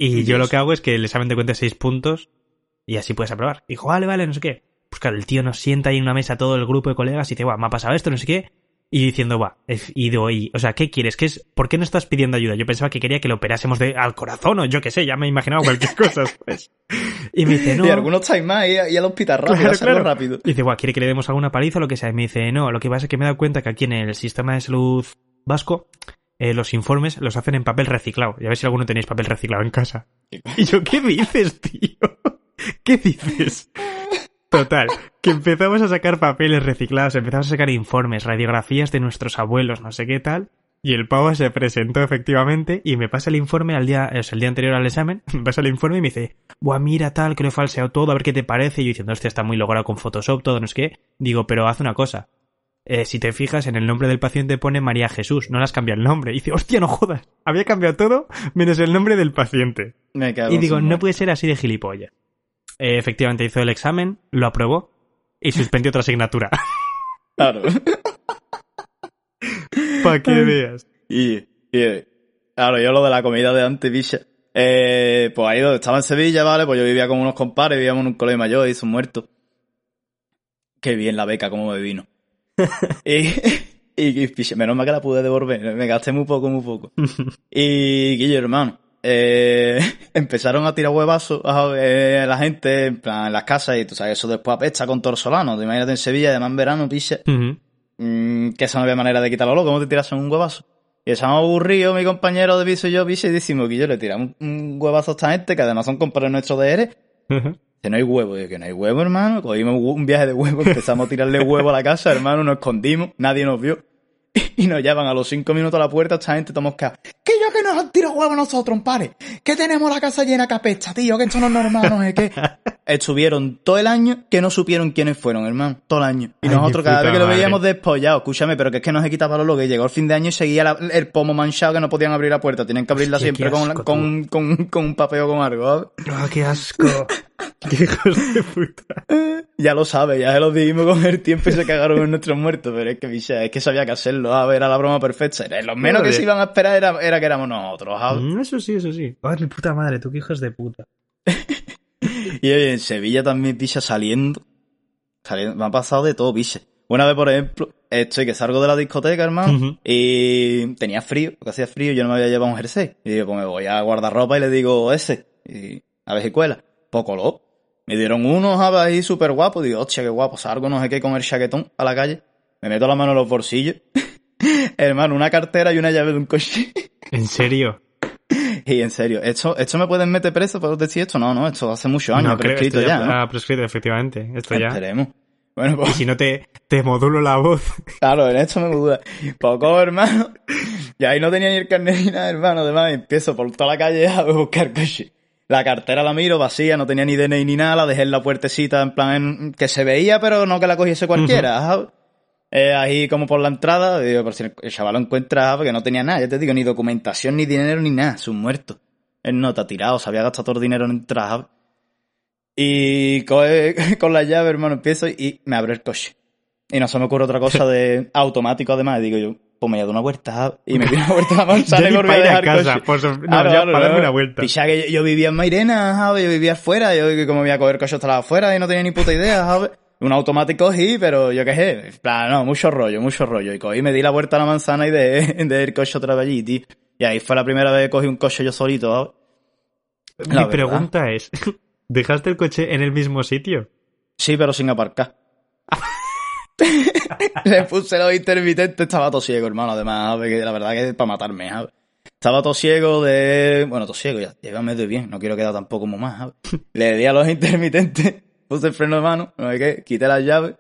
Speaker 1: y yo lo que hago es que el examen te cuente seis puntos y así puedes aprobar. Dijo, vale, vale, no sé qué. Pues claro, el tío nos sienta ahí en una mesa todo el grupo de colegas y dice, guau, me ha pasado esto, no sé qué. Y diciendo, va, y digo, y, o sea, ¿qué quieres? ¿Qué es, ¿Por qué no estás pidiendo ayuda? Yo pensaba que quería que lo operásemos de, al corazón o yo qué sé, ya me he imaginado cualquier cosa, pues. Y me dice, no.
Speaker 2: Y algunos estáis más y, y al hospital rápido,
Speaker 1: Claro, claro.
Speaker 2: rápido.
Speaker 1: Y dice, guau, ¿quiere que le demos alguna paliza o lo que sea? Y me dice, no, lo que pasa es que me he dado cuenta que aquí en el sistema de salud vasco, eh, los informes los hacen en papel reciclado. Y a ver si alguno tenéis papel reciclado en casa. Y yo, ¿qué dices, tío? ¿Qué dices? Total, que empezamos a sacar papeles reciclados, empezamos a sacar informes, radiografías de nuestros abuelos, no sé qué tal. Y el pavo se presentó efectivamente y me pasa el informe al día, o sea, el día anterior al examen, me pasa el informe y me dice, buah, mira tal, que lo he falseado todo, a ver qué te parece. Y yo diciendo, hostia, está muy logrado con Photoshop, todo, no sé qué. Digo, pero haz una cosa. Eh, si te fijas, en el nombre del paciente pone María Jesús, no le has cambiado el nombre. Y dice, hostia, no jodas, había cambiado todo menos el nombre del paciente.
Speaker 2: Me
Speaker 1: Y digo, no puede ser así de gilipollas. Eh, efectivamente hizo el examen, lo aprobó y suspendió otra asignatura.
Speaker 2: Claro.
Speaker 1: Para que veas.
Speaker 2: Y, y, claro, yo lo de la comida de antes, bicha. Eh, pues ahí donde estaba en Sevilla, ¿vale? Pues yo vivía con unos compadres, vivíamos en un colegio mayor y son muertos. Qué bien la beca, como me vino. y, y, menos mal que la pude devolver, me gasté muy poco, muy poco. y, Guillo, hermano, eh, empezaron a tirar huevazos a eh, la gente, en plan, en las casas, y tú sabes, eso después apesta con torsolano. Te imagínate en Sevilla, además en verano, picha.
Speaker 1: Ujú.
Speaker 2: Mm, que esa no había manera de quitarlo, ¿cómo te tiras un huevazo? Y estamos aburridos, mi compañero de piso y yo, piso, y decimos que yo le tiramos un huevazo a esta gente, que además son compañeros nuestros de ERE,
Speaker 1: Ujú.
Speaker 2: que no hay huevo, y yo, que no hay huevo, hermano, cogimos un viaje de huevo, empezamos a tirarle huevo a la casa, hermano, nos escondimos, nadie nos vio, y nos llevan a los cinco minutos a la puerta, esta gente estamos que que yo que nos han tirado huevo a nosotros, pare, que tenemos la casa llena de capesta, tío, que esto no es normal, no sé qué. Estuvieron todo el año que no supieron quiénes fueron, hermano, todo el año. Y
Speaker 1: Ay,
Speaker 2: nosotros cada vez que lo veíamos despollado, escúchame, pero que es que no se quitaba lo que llegó el fin de año y seguía la- el pomo manchado que no podían abrir la puerta, tenían que abrirla siempre
Speaker 1: qué
Speaker 2: con,
Speaker 1: asco,
Speaker 2: con, con, con un papel o con algo.
Speaker 1: Ah, qué asco. qué hijos de puta.
Speaker 2: Ya lo sabes, ya se lo dijimos con el tiempo y se cagaron en nuestros muertos, pero es que, bicha, es que sabía que hacerlo, era la broma perfecta. Lo menos que se iban a esperar era, era que éramos nosotros, ¿sabes?
Speaker 1: Mm, Eso sí, eso sí. Ay, mi puta madre, tú qué hijos de puta.
Speaker 2: Y oye, en Sevilla también, picha, saliendo. saliendo me ha pasado de todo, picha. Una vez, por ejemplo, estoy que salgo de la discoteca, hermano, y tenía frío, porque hacía frío, yo no me había llevado un jersey. Y digo, pues me voy a guardarropa y le digo ese. Y a ver si cuela. Poco lo. Me dieron uno, ¿sabes? Ahí súper guapo. Digo, hostia, qué guapo. Salgo, no sé qué, con el chaquetón a la calle. Me meto la mano en los bolsillos. hermano, una cartera y una llave de un coche.
Speaker 1: ¿En serio?
Speaker 2: y en serio, ¿esto, esto me pueden meter preso por decir esto? No, no, esto hace muchos años,
Speaker 1: no, creo,
Speaker 2: prescrito
Speaker 1: esto
Speaker 2: ya, ¿no?
Speaker 1: Ah, prescrito, efectivamente. Esto ya.
Speaker 2: Esperemos. Bueno,
Speaker 1: Y
Speaker 2: pues
Speaker 1: si no te, te modulo la voz.
Speaker 2: claro, en esto me duda. Poco, hermano. Y ahí no tenía ni el carnet ni nada, hermano. Además, empiezo por toda la calle a buscar coche. La cartera la miro vacía, no tenía ni DNI ni nada, la dejé en la puertecita en plan en- que se veía, pero no que la cogiese cualquiera. ¿sabes? Eh, ahí como por la entrada, digo, por si el chaval lo encuentra, porque no tenía nada, ya te digo, ni documentación, ni dinero, ni nada, es un muerto. Él no, está tirado, se había gastado todo el dinero en entrar. Y coge- con la llave, hermano, empiezo y me abre el coche. Y no se me ocurre otra cosa de automático, además. Digo yo, pues me voy a dar una vuelta y me doy una vuelta a la manzana y volví a dejar
Speaker 1: casa,
Speaker 2: coche.
Speaker 1: pues, no, ya para darme una vuelta.
Speaker 2: Picha que yo, yo vivía en Mairena, ¿sabes? Yo vivía afuera, yo como voy a coger coche hasta afuera y no tenía ni puta idea, ¿sabes? Un automático sí, pero yo qué sé, en plan, no, mucho rollo, mucho rollo. Y cogí, me di la vuelta a la manzana y de, de el coche otra vez allí, tío. Y ahí fue la primera vez que cogí un coche yo solito, ¿sabes?
Speaker 1: Mi
Speaker 2: verdad.
Speaker 1: pregunta es, ¿dejaste el coche en el mismo sitio?
Speaker 2: Sí, pero sin aparcar. Le puse los intermitentes, estaba todo ciego, hermano, además, la verdad que es para matarme, ¿sabes? Estaba todo ciego de... Bueno, todo ciego, ya, ya medio bien, no quiero quedar tampoco muy más, ¿sabes? Le di a los intermitentes, puse el freno de mano, no sé qué, quité las llaves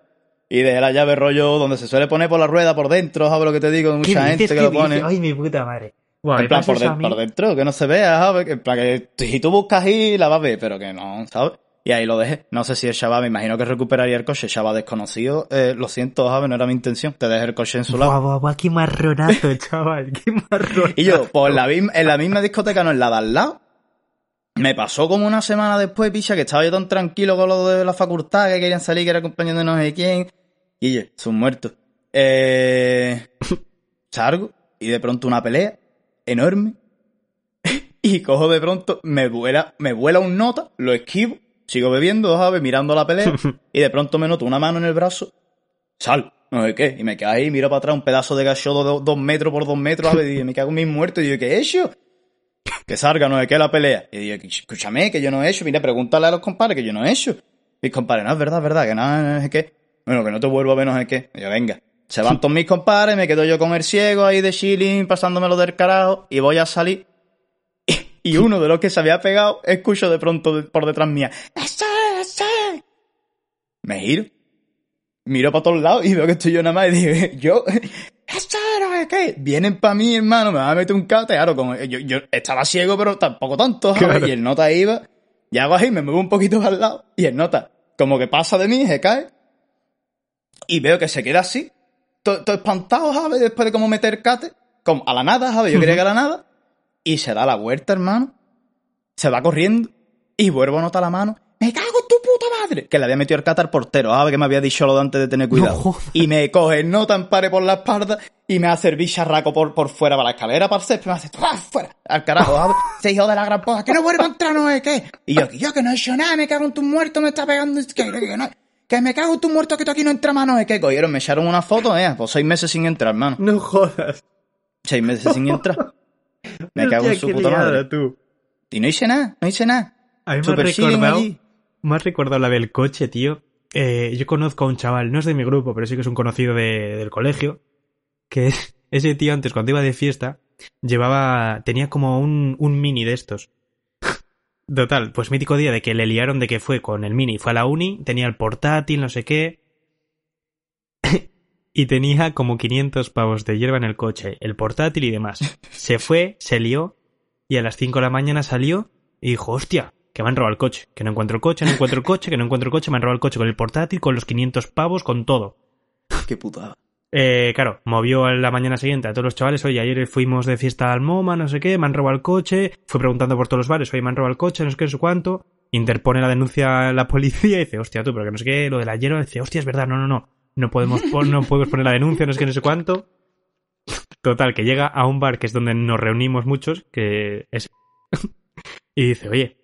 Speaker 2: y dejé la llave rollo donde se suele poner por la rueda, por dentro, ¿sabes lo que te digo? Mucha gente que lo pone...
Speaker 1: Ay, mi puta madre. Buah,
Speaker 2: En plan, por, de- dentro, que no se vea, ¿sabes? Que En plan, que si tú buscas ahí, la vas a ver, pero que no, ¿sabes? Y ahí lo dejé. No sé si el chaval, me imagino que recuperaría el coche. Chaval desconocido, eh, lo siento, ¿sabes? No era mi intención. Te dejé el coche en su lado.
Speaker 1: Buah, buah, buah, qué marronazo, chaval, qué marronazo.
Speaker 2: Y yo, pues en la, misma, en la misma discoteca, no en la de al lado, me pasó como una semana después, picha, que estaba yo tan tranquilo con lo de la facultad, que querían salir, que era compañero de no sé quién. Y yo, son muertos. Eh, salgo, y de pronto una pelea enorme. y cojo de pronto, me vuela, me vuela un nota, lo esquivo, sigo bebiendo, ¿sabes? Mirando la pelea, y de pronto me noto una mano en el brazo, sal, no sé qué. Y me quedo ahí, miro para atrás un pedazo de gacho de do- dos metros por dos metros, ¿sabes? Y me cago en mis muertos. Y digo, ¿qué he hecho? Que salga, no sé qué, la pelea. Y digo, escúchame, que yo no he hecho. Mira, pregúntale a los compadres que yo no he hecho. Mis compadres, no, es verdad, es verdad, que nada, no sé qué. Bueno, que no te vuelvo a ver, no sé qué. Y yo, venga. Se van todos mis compadres, me quedo yo con el ciego ahí de chilling, pasándomelo del carajo, y voy a salir. Y uno de los que se había pegado, escucho de pronto por detrás mía, ¡Ese, ese! Me giro, miro para todos lados y veo que estoy yo nada más y digo, yo, ¡Ese, no sé qué! Vienen para mí, hermano, me van a meter un cate, claro, como, yo, yo estaba ciego, pero tampoco tanto.
Speaker 1: Claro.
Speaker 2: Y el nota iba, y hago así, me muevo un poquito para el lado, y el nota, como que pasa de mí, se cae, y veo que se queda así, todo, todo espantado, ¿sabes? Después de como meter cate, como a la nada, ¿sabes? Yo quería que a la nada, y se da la vuelta, hermano, se va corriendo, y vuelvo a notar la mano, ¡me cago en tu puta madre! Que le había metido el cate al portero, ¿sabes? Que me había dicho lo de antes de tener cuidado. y me coge el nota, empare por la espalda, y me hace el bicharraco por, por fuera para la escalera, para el césped, me hace, ¡ah, fuera! Al carajo, ¿sabes? Ese hijo de la gran puta, que no vuelva a entrar, no sé qué. Y yo, que yo que no he hecho nada, me cago en tu muerto, me está pegando, que, que, que no- que me cago en tu muerto, que tú aquí no entras más, no sé qué. Cogieron, me echaron una foto, eh, pues seis meses sin entrar, hermano.
Speaker 1: No jodas.
Speaker 2: Seis meses sin entrar. Me cago en su puta madre.
Speaker 1: tú.
Speaker 2: Y no hice nada, no hice nada.
Speaker 1: A mí me recordado,
Speaker 2: allí.
Speaker 1: Me has recordado la del coche, tío. Eh, yo conozco a un chaval, no es de mi grupo, pero sí que es un conocido de- del colegio, que es, ese tío antes, cuando iba de fiesta, llevaba, tenía como un, un mini de estos. Total, pues mítico día de que le liaron de que fue con el mini, fue a la uni, tenía el portátil, no sé qué, y tenía como 500 pavos de hierba en el coche, el portátil y demás. Se fue, se lió, y a las 5 de la mañana salió y dijo, hostia, que me han robado el coche, que no encuentro el coche, no encuentro el coche, que no encuentro el coche, me han robado el coche con el portátil, con los 500 pavos, con todo.
Speaker 2: Qué putada.
Speaker 1: Eh, claro, movió a la mañana siguiente a todos los chavales, oye, ayer fuimos de fiesta al MoMA, no sé qué, me han robado el coche, fue preguntando por todos los bares, oye, me han robado el coche, no sé qué, no sé cuánto, interpone la denuncia a la policía y dice, hostia, tú, pero que no sé qué, lo de la hierba, dice, hostia, es verdad, no, no, no, no podemos, no podemos poner la denuncia, no sé qué, no sé cuánto. Total, que llega a un bar que es donde nos reunimos muchos, que es... y dice, oye,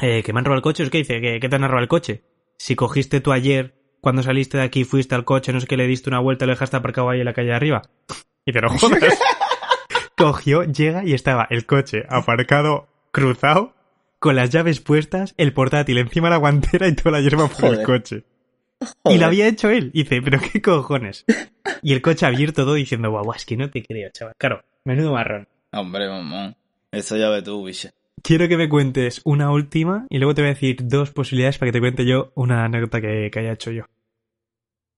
Speaker 1: eh, que me han robado el coche, es que dice, ¿qué, qué te han robado el coche? Si cogiste tú ayer, cuando saliste de aquí, fuiste al coche, no sé qué, le diste una vuelta y lo dejaste aparcado ahí en la calle de arriba. Y te no jodas. Cogió, llega y estaba el coche aparcado, cruzado, con las llaves puestas, el portátil encima de la guantera y toda la hierba por el
Speaker 2: Joder.
Speaker 1: coche. Y lo había hecho él. Y dice, pero qué cojones. Y el coche abierto todo diciendo, guau, es que no te creo, chaval. Claro, menudo marrón.
Speaker 2: Hombre, mamón. Eso ya ve tú, bicho.
Speaker 1: Quiero que me cuentes una última y luego te voy a decir dos posibilidades para que te cuente yo una anécdota que, que haya hecho yo.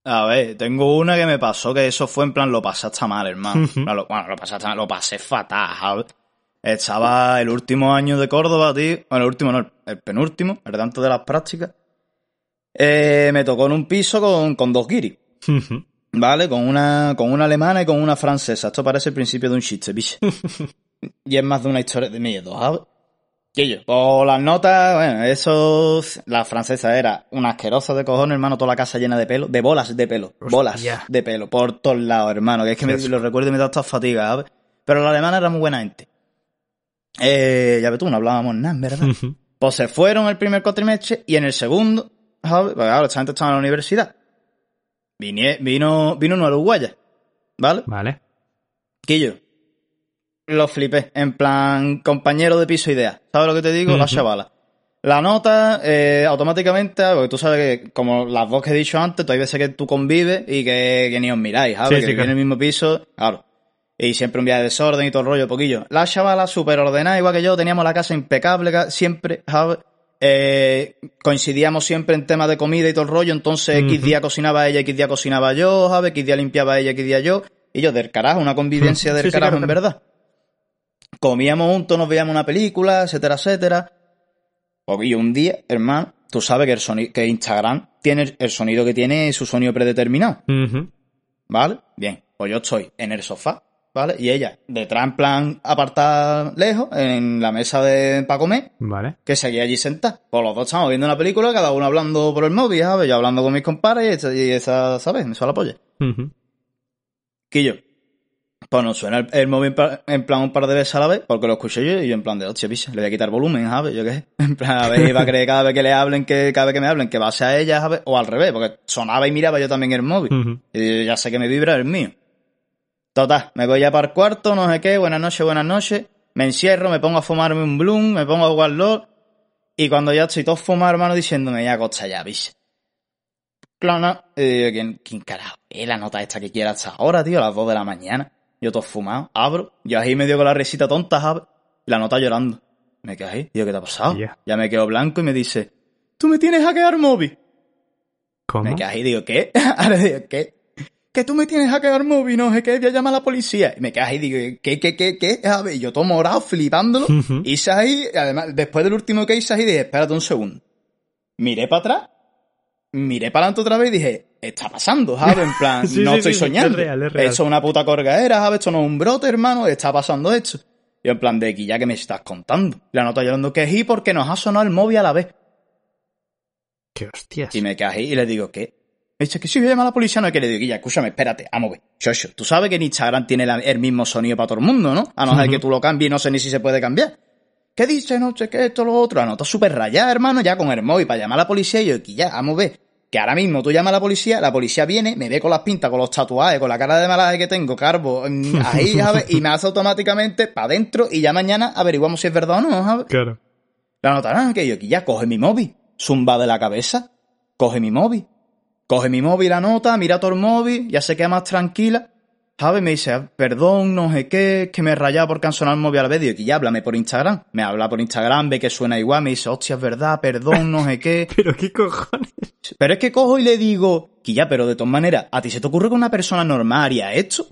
Speaker 2: A ver, tengo una que me pasó que eso fue en plan, lo pasé hasta mal, hermano. Bueno, lo, bueno, lo pasé hasta mal, lo pasé fatal, ¿sabes? Estaba el último año de Córdoba, tío. Bueno, el último no, el- el penúltimo, el tanto de las prácticas. Eh, me tocó en un piso con, con dos guiris, ¿vale? Con una, con una alemana y con una francesa. Esto parece el principio de un chiste, bicho. y es más de una historia de miedo, ¿sabes? Yo, por las notas, bueno, eso, la francesa era una asquerosa de cojones, hermano, toda la casa llena de pelo, de bolas de pelo, bolas de pelo, por todos lados, hermano, que es que me, lo recuerdo y me da esta fatiga, ¿sabes? Pero la alemana era muy buena gente. Eh, ya ves tú, no hablábamos nada, verdad. Pues se fueron el primer cuatrimestre y en el segundo, ¿sabes? Porque ahora esta gente estaba en la universidad. Vinie- vino, vino una uruguaya, ¿vale?
Speaker 1: Vale.
Speaker 2: Que yo lo flipé, en plan compañero de piso idea. ¿Sabes lo que te digo? La chavala. La nota, eh, automáticamente, porque tú sabes que, como las dos que he dicho antes, tú hay veces que tú convives y que, que ni os miráis, ¿sabes?
Speaker 1: Sí,
Speaker 2: que
Speaker 1: sí,
Speaker 2: vivís
Speaker 1: claro.
Speaker 2: en el mismo piso, claro. Y siempre un viaje de desorden y todo el rollo, poquillo. La chavala súper ordenada, igual que yo, teníamos la casa impecable, ca- siempre, ¿sabes? Eh, coincidíamos siempre en temas de comida y todo el rollo, entonces X
Speaker 1: Ujú.
Speaker 2: día cocinaba ella, X día cocinaba yo, ¿sabes? X día limpiaba ella, X día yo. Y yo, del carajo, una convivencia del
Speaker 1: Sí,
Speaker 2: carajo,
Speaker 1: claro,
Speaker 2: en verdad. Comíamos juntos, nos veíamos una película, etcétera, etcétera. Y un día, hermano, tú sabes que, el soni- que Instagram tiene el sonido que tiene su sonido predeterminado. ¿vale? Bien, pues yo estoy en el sofá, ¿vale? Y ella, detrás en plan apartada lejos, en la mesa de para comer,
Speaker 1: Vale.
Speaker 2: que seguía allí sentada. Pues los dos estamos viendo una película, cada uno hablando por el móvil, ¿sabes? Yo hablando con mis compadres y esa, y esa, ¿sabes? Me suena la polla.
Speaker 1: Ujú.
Speaker 2: Que yo, Pues no suena el, el móvil en plan un par de veces a la vez, porque lo escuché yo y yo en plan de, hostia, picha, le voy a quitar volumen, ¿sabes? Yo qué sé. En plan, a ver, iba a creer cada vez que le hablen, que cada vez que me hablen, que va a ser a ella, ¿sabes? O al revés, porque sonaba y miraba yo también el móvil. Y ya sé que me vibra el mío. Total, me voy ya para el cuarto, no sé qué, buenas noches, buenas noches. Me encierro, me pongo a fumarme un bloom, me pongo a jugar LOL. Y cuando ya estoy todo fumado, hermano, diciéndome, ya costa ya. Clona. Y digo, ¿quién, quién carajo? Es la nota esta que quiera hasta ahora, tío, a las 2 de la mañana. Yo todo fumado, abro. Yo ahí medio con la risita tonta, ¿sabes? Y la nota llorando. Me quedo ahí. Digo, ¿qué te ha pasado?
Speaker 1: Ya.
Speaker 2: Ya me quedo blanco y me dice, ¿tú me tienes hackear móvil?
Speaker 1: ¿Cómo?
Speaker 2: Me quedé ahí, digo, ¿qué? Ahora digo, ¿qué? Que tú me tienes hackear móvil, no sé qué, voy a llamar a la policía. Y me quedé ahí, digo, ¿qué, qué, qué, qué? A ver, yo todo morado, flipándolo.
Speaker 1: Ujú.
Speaker 2: Hice ahí, además, después del último que hice ahí, dije, espérate un segundo. Miré para atrás, miré para adelante otra vez y dije, está pasando, ¿sabes? En plan,
Speaker 1: Sí,
Speaker 2: no
Speaker 1: sí,
Speaker 2: estoy
Speaker 1: sí,
Speaker 2: soñando.
Speaker 1: es real, es real.
Speaker 2: Esto es una puta corgaera, ¿sabes? Esto no es un brote, hermano, está pasando esto. Y en plan, de aquí ya que me estás contando. La nota llorando que sí porque nos ha sonado el móvil a la vez.
Speaker 1: Qué hostias.
Speaker 2: Y me ahí y le digo, ¿qué? Me dice que si voy a llamar a la policía, no hay que le digo, ya, escúchame, espérate, vamos a ver. Shosho, tú sabes que en Instagram tiene la- el mismo sonido para todo el mundo, ¿no? A no ser que tú lo cambies y no sé ni si se puede cambiar. ¿Qué dice? No sé qué, esto, lo otro. Anota súper rayada, hermano, ya con el móvil para llamar a la policía y yo, aquí ya, vamos a ver. Que ahora mismo tú llamas a la policía, la policía viene, me ve con las pintas, con los tatuajes, con la cara de malaje que tengo, carbo, mm, ahí, ¿sabes? Y me hace automáticamente para adentro y ya mañana averiguamos si es verdad o no, ¿sabes?
Speaker 1: Claro.
Speaker 2: La notarán que yo aquí ya coge mi móvil, zumba de la cabeza, coge mi móvil, coge mi móvil, la nota, mira todo el móvil, ya se queda más tranquila, ¿sabes? Me dice, "Ah, perdón, no sé qué, que me he rayado porque han sonado el móvil a la vez, digo, que ya háblame por Instagram, me habla por Instagram, ve que suena igual, me dice, hostia, es verdad, perdón, no sé qué,
Speaker 1: Pero qué cojones.
Speaker 2: pero es que cojo y le digo, que ya, pero de todas maneras, ¿a ti se te ocurre que una persona normal haría esto?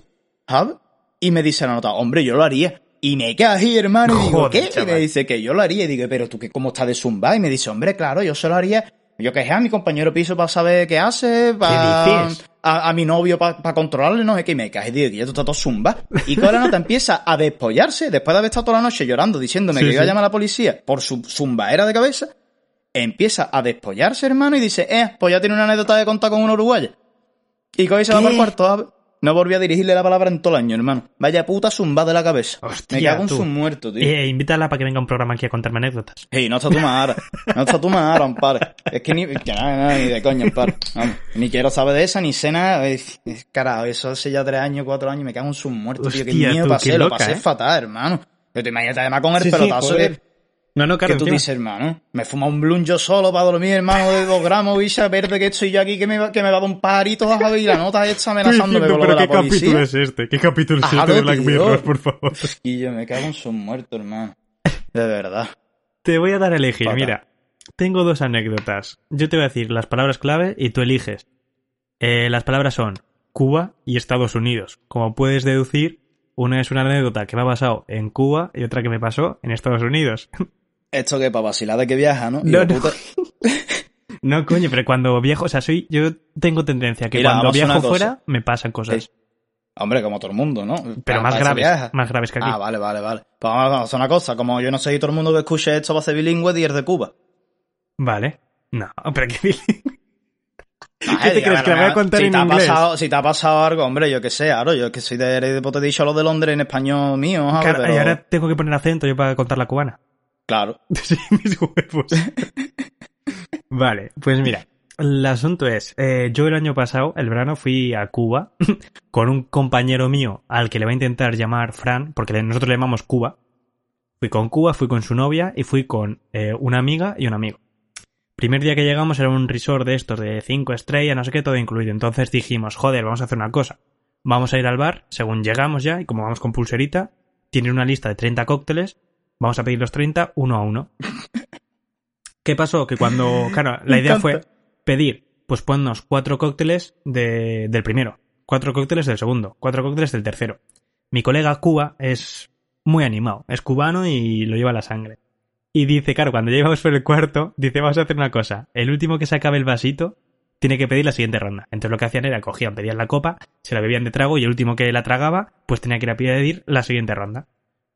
Speaker 2: ¿Sabes? Y me dice la nota, hombre, yo lo haría. Y me queda ahí, hermano, y digo,
Speaker 1: Joder,
Speaker 2: ¿qué? Y me dice que yo lo haría. Y digo, pero tú, ¿qué, ¿cómo estás de zumba? Y me dice, hombre, claro, yo se lo haría. Yo que es a mi compañero piso para saber qué hace, para
Speaker 1: dices?
Speaker 2: a, a mi novio para controlarle, no sé qué. Y me cae y digo, que ya tú estás todo zumba. Y con la nota empieza a despollarse, después de haber estado toda la noche llorando, diciéndome
Speaker 1: Sí,
Speaker 2: que iba a
Speaker 1: sí.
Speaker 2: llamar a la policía por su zumbaera de cabeza empieza a despollarse, hermano, y dice, eh, pues ya tiene una anécdota de contar con una uruguaya. Y coge y se va para el cuarto, ¿sabes? No volví a dirigirle la palabra en todo el año, hermano. Vaya puta zumba de la cabeza.
Speaker 1: Hostia,
Speaker 2: Me cago en
Speaker 1: tú.
Speaker 2: su muerto, tío.
Speaker 1: Eh, invítala para que venga un programa aquí a contarme anécdotas.
Speaker 2: Ey, no está tu madre. No está tu madre, amparo. Es que ni, que nada, nada, ni de coña, amparo. Vamos, ni quiero saber de esa, ni nada. Es- es- Carajo, eso hace ya tres años, cuatro años, me cago en su muerto, tío. Qué miedo
Speaker 1: tú,
Speaker 2: pasé,
Speaker 1: qué
Speaker 2: lo pasé
Speaker 1: ¿eh?
Speaker 2: fatal, hermano. Pero te imaginas además con el
Speaker 1: Sí, sí,
Speaker 2: pelotazo que,
Speaker 1: No, no, claro,
Speaker 2: que tú
Speaker 1: encima.
Speaker 2: dices, hermano. Me fuma un blunt yo solo para dormir, hermano, de dos gramos, bicha verde que estoy yo aquí, que me, que me va a dar un pajarito a y la nota esta amenazándome con lo de la policía.
Speaker 1: este? ¿Qué capítulo
Speaker 2: es este de Black Mirror,
Speaker 1: por favor?
Speaker 2: Y yo me cago en su muerto, hermano. De verdad.
Speaker 1: Te voy a dar a elegir.
Speaker 2: Fatal.
Speaker 1: Mira, tengo dos anécdotas. Yo te voy a decir las palabras clave y tú eliges. Eh, las palabras son Cuba y Estados Unidos. Como puedes deducir, una es una anécdota que me ha pasado en Cuba y otra que me pasó en Estados Unidos.
Speaker 2: Esto que para vacilar de que viaja, ¿no?
Speaker 1: No,
Speaker 2: Hijo
Speaker 1: no.
Speaker 2: puta.
Speaker 1: No, coño, pero cuando viajo, o sea, soy, yo tengo tendencia que
Speaker 2: Mira,
Speaker 1: cuando viajo fuera me pasan cosas.
Speaker 2: Sí. Hombre, como todo el mundo, ¿no?
Speaker 1: Pero
Speaker 2: Para-
Speaker 1: más
Speaker 2: para
Speaker 1: graves, más graves que aquí.
Speaker 2: Ah, vale, vale, vale. Pues vamos a hacer una cosa. Como yo no sé si todo el mundo que escuche esto va a ser bilingüe, y es de Cuba.
Speaker 1: Vale. No, pero que
Speaker 2: Ay,
Speaker 1: te
Speaker 2: diga,
Speaker 1: crees que la voy a contar
Speaker 2: si
Speaker 1: en
Speaker 2: te ha
Speaker 1: inglés?
Speaker 2: Pasado, si te ha pasado algo, hombre, yo que sé, claro, yo que soy de, de pues te he dicho lo de Londres en español mío.
Speaker 1: Claro,
Speaker 2: Pero-
Speaker 1: Y ahora tengo que poner acento yo para contar la cubana.
Speaker 2: Claro.
Speaker 1: Sí, mis huevos. vale, pues mira. El asunto es, eh, yo el año pasado, el verano, fui a Cuba con un compañero mío al que le va a intentar llamar Fran, porque nosotros le llamamos Cuba. Fui con Cuba, fui con su novia y fui con eh, una amiga y un amigo. Primer día que llegamos era un resort de estos de cinco estrellas, no sé qué, todo incluido. Entonces dijimos, joder, vamos a hacer una cosa. Vamos a ir al bar, según llegamos ya, y como vamos con pulserita, tienen una lista de 30 cócteles, vamos a pedir los 30 uno a uno. ¿Qué pasó? Que cuando, claro, la idea fue pedir, pues ponnos cuatro cócteles de- del primero, cuatro cócteles del segundo, cuatro cócteles del tercero. Mi colega Cuba es muy animado, es cubano y lo lleva a la sangre. Y dice, claro, cuando llegamos por el cuarto, dice, vamos a hacer una cosa, el último que se acabe el vasito tiene que pedir la siguiente ronda. Entonces lo que hacían era, cogían, pedían la copa, se la bebían de trago y el último que la tragaba, pues tenía que ir a pedir la siguiente ronda.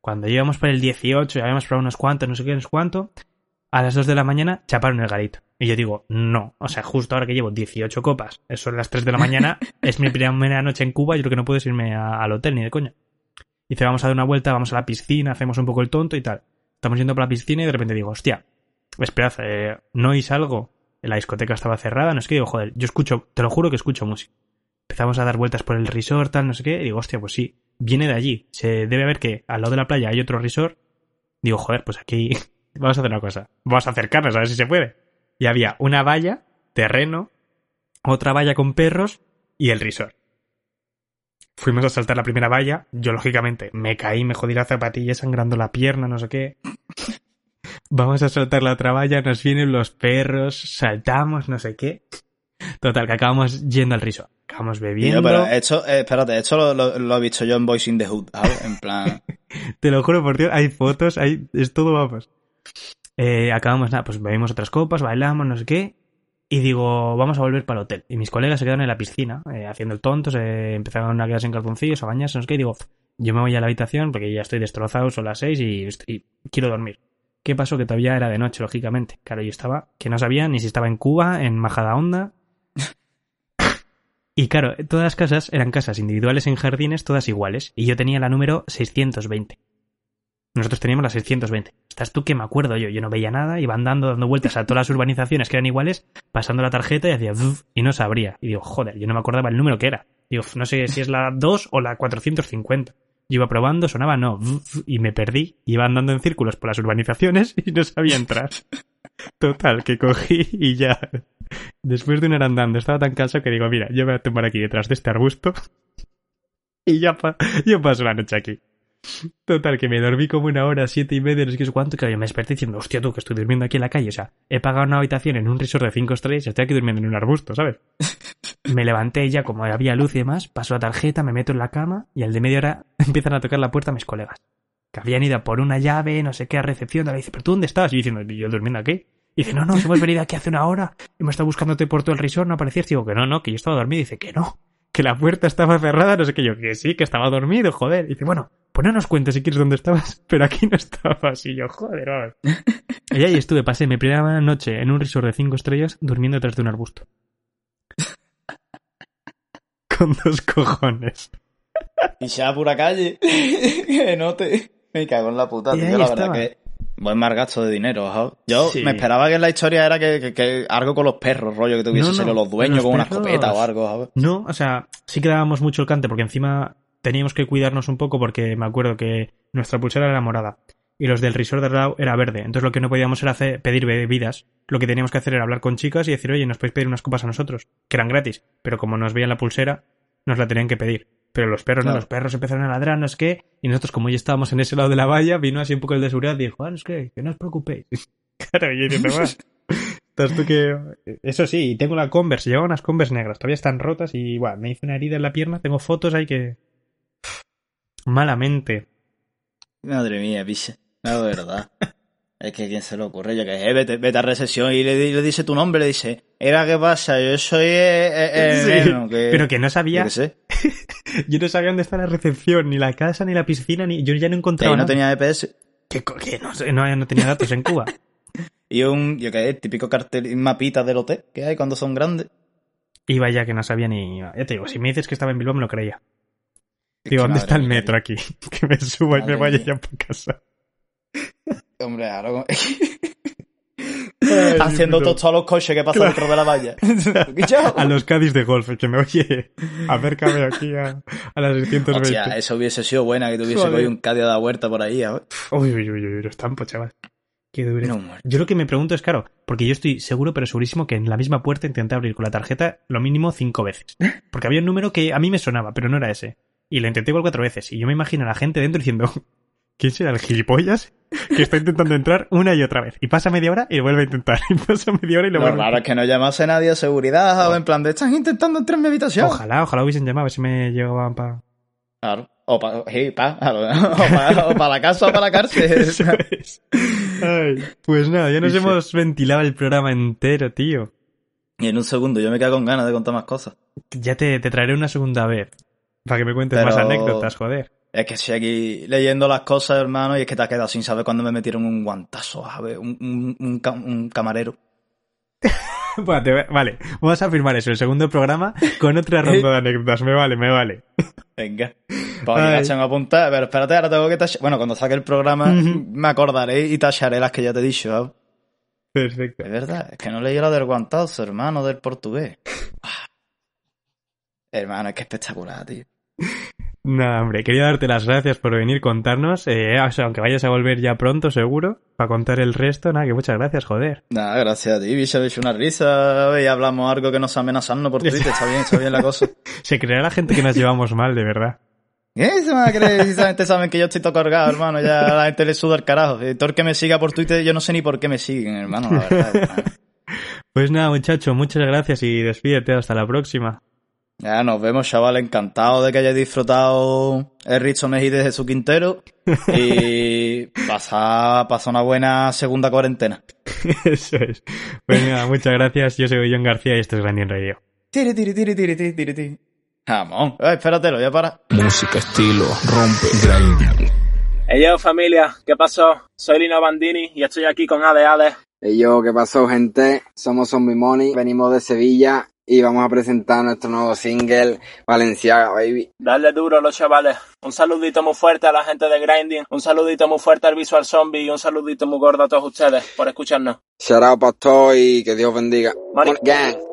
Speaker 1: Cuando íbamos por el 18, ya habíamos probado unos cuantos, no sé qué, no sé cuánto, a las 2 de la mañana chaparon el garito. Y yo digo, no, o sea, justo ahora que llevo 18 copas, eso son las 3 de la mañana, es mi primera noche en Cuba, yo creo que no puedes irme a- al hotel ni de coña. Dice, vamos a dar una vuelta, vamos a la piscina, hacemos un poco el tonto y tal. Estamos yendo por la piscina y de repente digo, hostia, esperad, eh, ¿no oís algo? La discoteca estaba cerrada, no sé qué, digo, joder, yo escucho, te lo juro que escucho música. Empezamos a dar vueltas por el resort, tal, no sé qué, y digo, hostia, pues sí, viene de allí. Se debe ver que al lado de la playa hay otro resort. Digo, joder, pues aquí vamos a hacer una cosa. Vamos a acercarnos a ver si se puede. Y había una valla, terreno, otra valla con perros y el resort. Fuimos a saltar la primera valla. Yo, lógicamente, me caí, me jodí la zapatilla sangrando la pierna, no sé qué. Vamos a saltar la otra valla, nos vienen los perros, saltamos, no sé qué. Total, que acabamos yendo al resort. Acabamos bebiendo.
Speaker 2: Tío, pero esto, eh, espérate, esto lo, lo- lo he visto yo en Boys in the Hood, ¿sabes? En plan...
Speaker 1: Te lo juro por Dios, hay fotos, hay, es todo vamos. Eh, acabamos, nada, pues bebimos otras copas, bailamos, no sé qué. Y digo, vamos a volver para el hotel. Y mis colegas se quedaron en la piscina, eh, haciendo el tonto, se empezaron a quedarse en calzoncillos, a bañarse, no sé qué. Y digo, yo me voy a la habitación porque ya estoy destrozado, son las seis y, y quiero dormir. ¿Qué pasó? Que todavía era de noche, lógicamente. Claro, yo estaba, que no sabía ni si estaba en Cuba, en Majadahonda. Y claro, todas las casas eran casas individuales en jardines, todas iguales. Y yo tenía la número 620. Nosotros teníamos la 620. Estás tú que me acuerdo yo. Yo no veía nada, iba andando dando vueltas a todas las urbanizaciones que eran iguales, pasando la tarjeta y hacía y no sabría. Y digo, joder, yo no me acordaba el número que era. Digo, no sé si es la 2 o la 450. Yo iba probando, sonaba no, y me perdí. Iba andando en círculos por las urbanizaciones y no sabía entrar. Total, que cogí y ya. Después de una hora andando, estaba tan cansado que digo, mira, yo me voy a tomar aquí detrás de este arbusto y ya pa- yo paso la noche aquí. Total, que me dormí como una hora, siete y media, no sé qué sé cuánto, que me desperté diciendo, hostia tú, que estoy durmiendo aquí en la calle, o sea, he pagado una habitación en un resort de cinco estrellas y estoy aquí durmiendo en un arbusto, ¿sabes? Me levanté ya, como había luz y demás, paso la tarjeta, me meto en la cama y al de media hora empiezan a tocar la puerta mis colegas. Que habían ido por una llave, no sé qué, a recepción, y dice, ¿pero tú dónde estás? Y yo diciendo, ¿y yo durmiendo aquí? Y dice, no, no, hemos venido aquí hace una hora, hemos estado buscándote por todo el resort, no aparecías. Digo, que no, no, que yo estaba dormido. Y dice, que no, que la puerta estaba cerrada, no sé qué. Yo, que sí, que estaba dormido, joder. Y dice, bueno, pues no nos cuentes si quieres dónde estabas, pero aquí no estabas. Y yo, joder, vamos. Y ahí estuve, pasé mi primera noche en un resort de cinco estrellas durmiendo detrás de un arbusto. Con dos cojones.
Speaker 2: Y sea pura calle. que no te... Me cago en la puta,
Speaker 1: Y
Speaker 2: tío. La verdad
Speaker 1: estaba.
Speaker 2: que... Buen mal gasto de dinero, ¿sabes? Yo
Speaker 1: Sí.
Speaker 2: me esperaba que la historia era que, que- que algo con los perros, rollo, que tuviese
Speaker 1: No, no,
Speaker 2: los dueños
Speaker 1: los
Speaker 2: con una escopeta o algo, ¿sabes?
Speaker 1: No, o sea, sí que dábamos mucho el cante porque encima teníamos que cuidarnos un poco porque me acuerdo que nuestra pulsera era morada y los del resort de lado era verde. Entonces lo que no podíamos era hacer, pedir bebidas. Lo que teníamos que hacer era hablar con chicas y decir, oye, nos podéis pedir unas copas a nosotros, que eran gratis. Pero como nos veían la pulsera, nos la tenían que pedir. Pero los perros no, los perros empezaron a ladrar, no es que, y nosotros como ya estábamos en ese lado de la valla, vino así un poco el de seguridad y dijo, ah, no es que, que no os preocupéis. claro, y yo "Bueno, Estás tú que... Eso sí, tengo la Converse, llevaba unas Converse negras, todavía están rotas y, bueno, me hice una herida en la pierna, tengo fotos ahí que... Malamente.
Speaker 2: Madre mía, piche. No, de verdad. es que quién se le ocurre, yo que sé, vete, vete a recesión y le, di- le dice tu nombre, le dice, era qué pasa, yo soy eh, eh, el
Speaker 1: Sí,
Speaker 2: neno, que...
Speaker 1: Pero que no sabía, yo no sabía dónde está la recepción, ni la casa, ni la piscina, ni... Yo ya no
Speaker 2: Que
Speaker 1: encontraba
Speaker 2: ahí no tenía EPS.
Speaker 1: Que, que no, no, no tenía datos en Cuba.
Speaker 2: Y un, yo qué sé, típico cartel, mapita del hotel que hay cuando son grandes.
Speaker 1: Iba ya que no sabía ni... Ya te digo, si me dices que estaba en Bilbao me lo creía. Digo,
Speaker 2: que
Speaker 1: ¿dónde está el metro aquí? Que me suba y me vaya ya para casa.
Speaker 2: Hombre, ahora como- Haciendo todos los coches que pasan dentro de la valla.
Speaker 1: A los Cádiz de golf, que me oye, acércame aquí a, a las 620.
Speaker 2: Hostia, eso hubiese sido buena que tuviese cogido un Cádiz a la huerta por ahí, ¿sabes?
Speaker 1: Uy, uy, uy, uy, los tampos, chaval. Qué duro.
Speaker 2: No.
Speaker 1: Yo lo que me pregunto es, claro, porque yo estoy seguro, pero segurísimo, que en la misma puerta intenté abrir con la tarjeta lo mínimo cinco veces. Porque había un número que a mí me sonaba, pero no era ese. Y lo intenté igual cuatro veces. Y yo me imagino a la gente dentro diciendo, ¿quién será el gilipollas que está intentando entrar una y otra vez? Y pasa media hora y lo vuelve a intentar. Y pasa media hora y lo
Speaker 2: Lo
Speaker 1: vuelve a
Speaker 2: raro es que no llamase nadie de seguridad o en plan de están intentando entrar en mi habitación.
Speaker 1: Ojalá, ojalá hubiesen llamado a ver si me llegaban para...
Speaker 2: Claro. O para pa, o pa la casa o para la cárcel.
Speaker 1: Eso es. Ay, pues nada, ya nos
Speaker 2: Sí, sí.
Speaker 1: hemos ventilado el programa entero, tío.
Speaker 2: y en un segundo yo me quedo con ganas de contar más cosas.
Speaker 1: Ya te, te traeré una segunda vez. Para que me cuentes
Speaker 2: Pero-
Speaker 1: más anécdotas, joder.
Speaker 2: Es que estoy aquí leyendo las cosas, hermano, y es que te has quedado sin saber cuándo me metieron un guantazo, ¿sabes? Un, un, un, ca- un camarero.
Speaker 1: Vale, vamos a firmar eso, el segundo programa, con otra ronda de anécdotas. Me vale, me vale.
Speaker 2: Venga. Pues
Speaker 1: Ay.
Speaker 2: aquí la a apuntar. Pero espérate, ahora tengo que tachar. Bueno, cuando saque el programa me acordaré y tacharé las que ya te he dicho. ¿sabes?
Speaker 1: Perfecto.
Speaker 2: Es verdad, es que no leí la del guantazo, hermano, del portugués. Ah. hermano, es que espectacular, tío.
Speaker 1: Nada, hombre, quería darte las gracias por venir contarnos, eh, o sea, aunque vayas a volver ya pronto, seguro, para contar el resto, nada, que muchas gracias, joder.
Speaker 2: Nada, gracias a ti, bicho, hecho una risa y hablamos algo que nos amenazando por Twitter. Está bien, está bien la cosa.
Speaker 1: Se creerá la gente que nos llevamos mal, de verdad.
Speaker 2: ¿Qué se me va a creer? Si gente saben que yo estoy todo cargado, hermano. Ya a la gente le suda el carajo. Y todo el que me siga por Twitter, yo no sé ni por qué me siguen, hermano, la verdad. hermano.
Speaker 1: Pues nada, muchacho, muchas gracias y despídete, hasta la próxima.
Speaker 2: Ya, nos vemos, chaval. Encantado de que hayáis disfrutado el Richo Mejide de su Quintero. Y pasar pasa una buena segunda cuarentena.
Speaker 1: Eso es. Pues nada, muchas gracias, yo soy John García y esto es Grandin Radio.
Speaker 2: Tiri, tiri, tiri, tiri, tiri, tiri, tiri. Jamón. Ay, espérate, lo voy a parar.
Speaker 3: Música, estilo, rompe, grinding.
Speaker 6: Hey yo familia, ¿qué pasó? Soy Lino Bandini y estoy aquí con Ade Ade.
Speaker 7: Hey yo, ¿qué pasó gente? Somos Zombie Money, venimos de Sevilla y vamos a presentar nuestro nuevo single, Valenciaga, baby.
Speaker 6: Darle duro los chavales. Un saludito muy fuerte a la gente de Grinding, un saludito muy fuerte al Visual Zombie y un saludito muy gordo a todos ustedes por escucharnos.
Speaker 7: Shout out todos y que Dios bendiga.
Speaker 6: Money.
Speaker 7: Gang.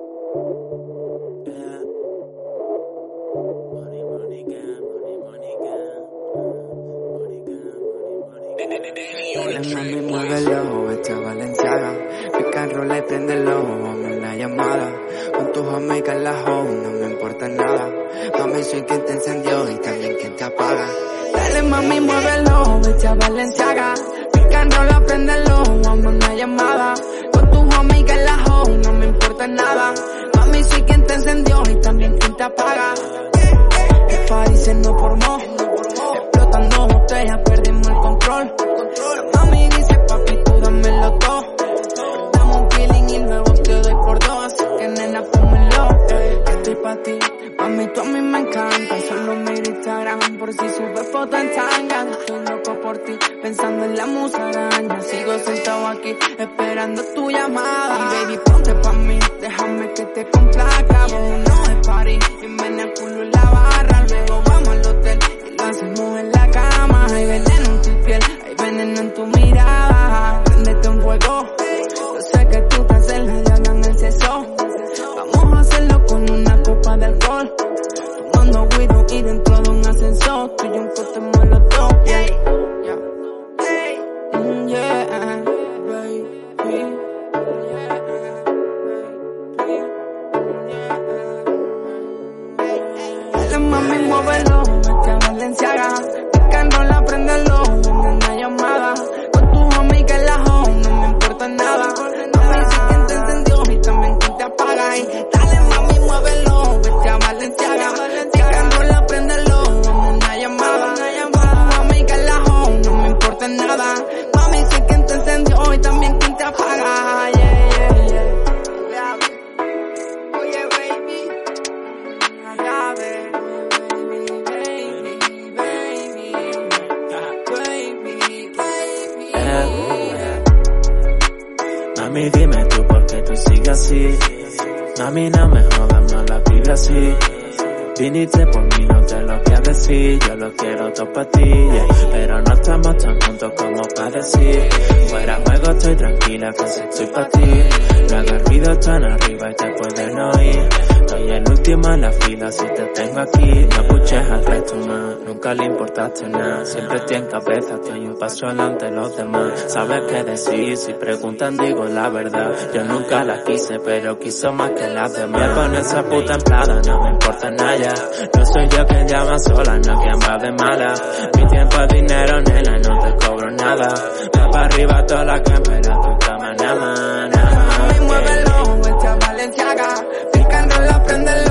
Speaker 8: La mami muévelo, esta Valenciaga. Pica en rola y préndelo, hazme una llamada. Con tus amigas la home, no me importa nada. Mami, soy quien te encendió y también quien te apaga. Dale mami, muévelo, esta Valenciaga. Pica en rola, préndelo, esperando tu llamada.
Speaker 6: Viniste por mí, no te lo voy a decir. Yo lo quiero todo para ti, yeah. pero no estamos tan juntos como para decir. Fuera juego, estoy tranquila, que estoy para ti. No hagas ruido tan arriba y te pueden oír. Estoy el último en la fila si te tengo aquí. No escuches al resto más, nunca le importaste nada. Siempre estoy en cabeza, estoy un paso adelante de los demás. Sabes qué decir, si preguntan digo la verdad. Yo nunca la quise, pero quiso más que las demás. Me con esa puta emplada, no me importa nada. No soy yo quien llama sola, no quien va de mala. Mi tiempo es dinero, nena, no te cobro nada. Va para arriba toda la cámara, tu cama, nada más, nada más.
Speaker 8: Mami, muévelo, vete a Valenciaga prende el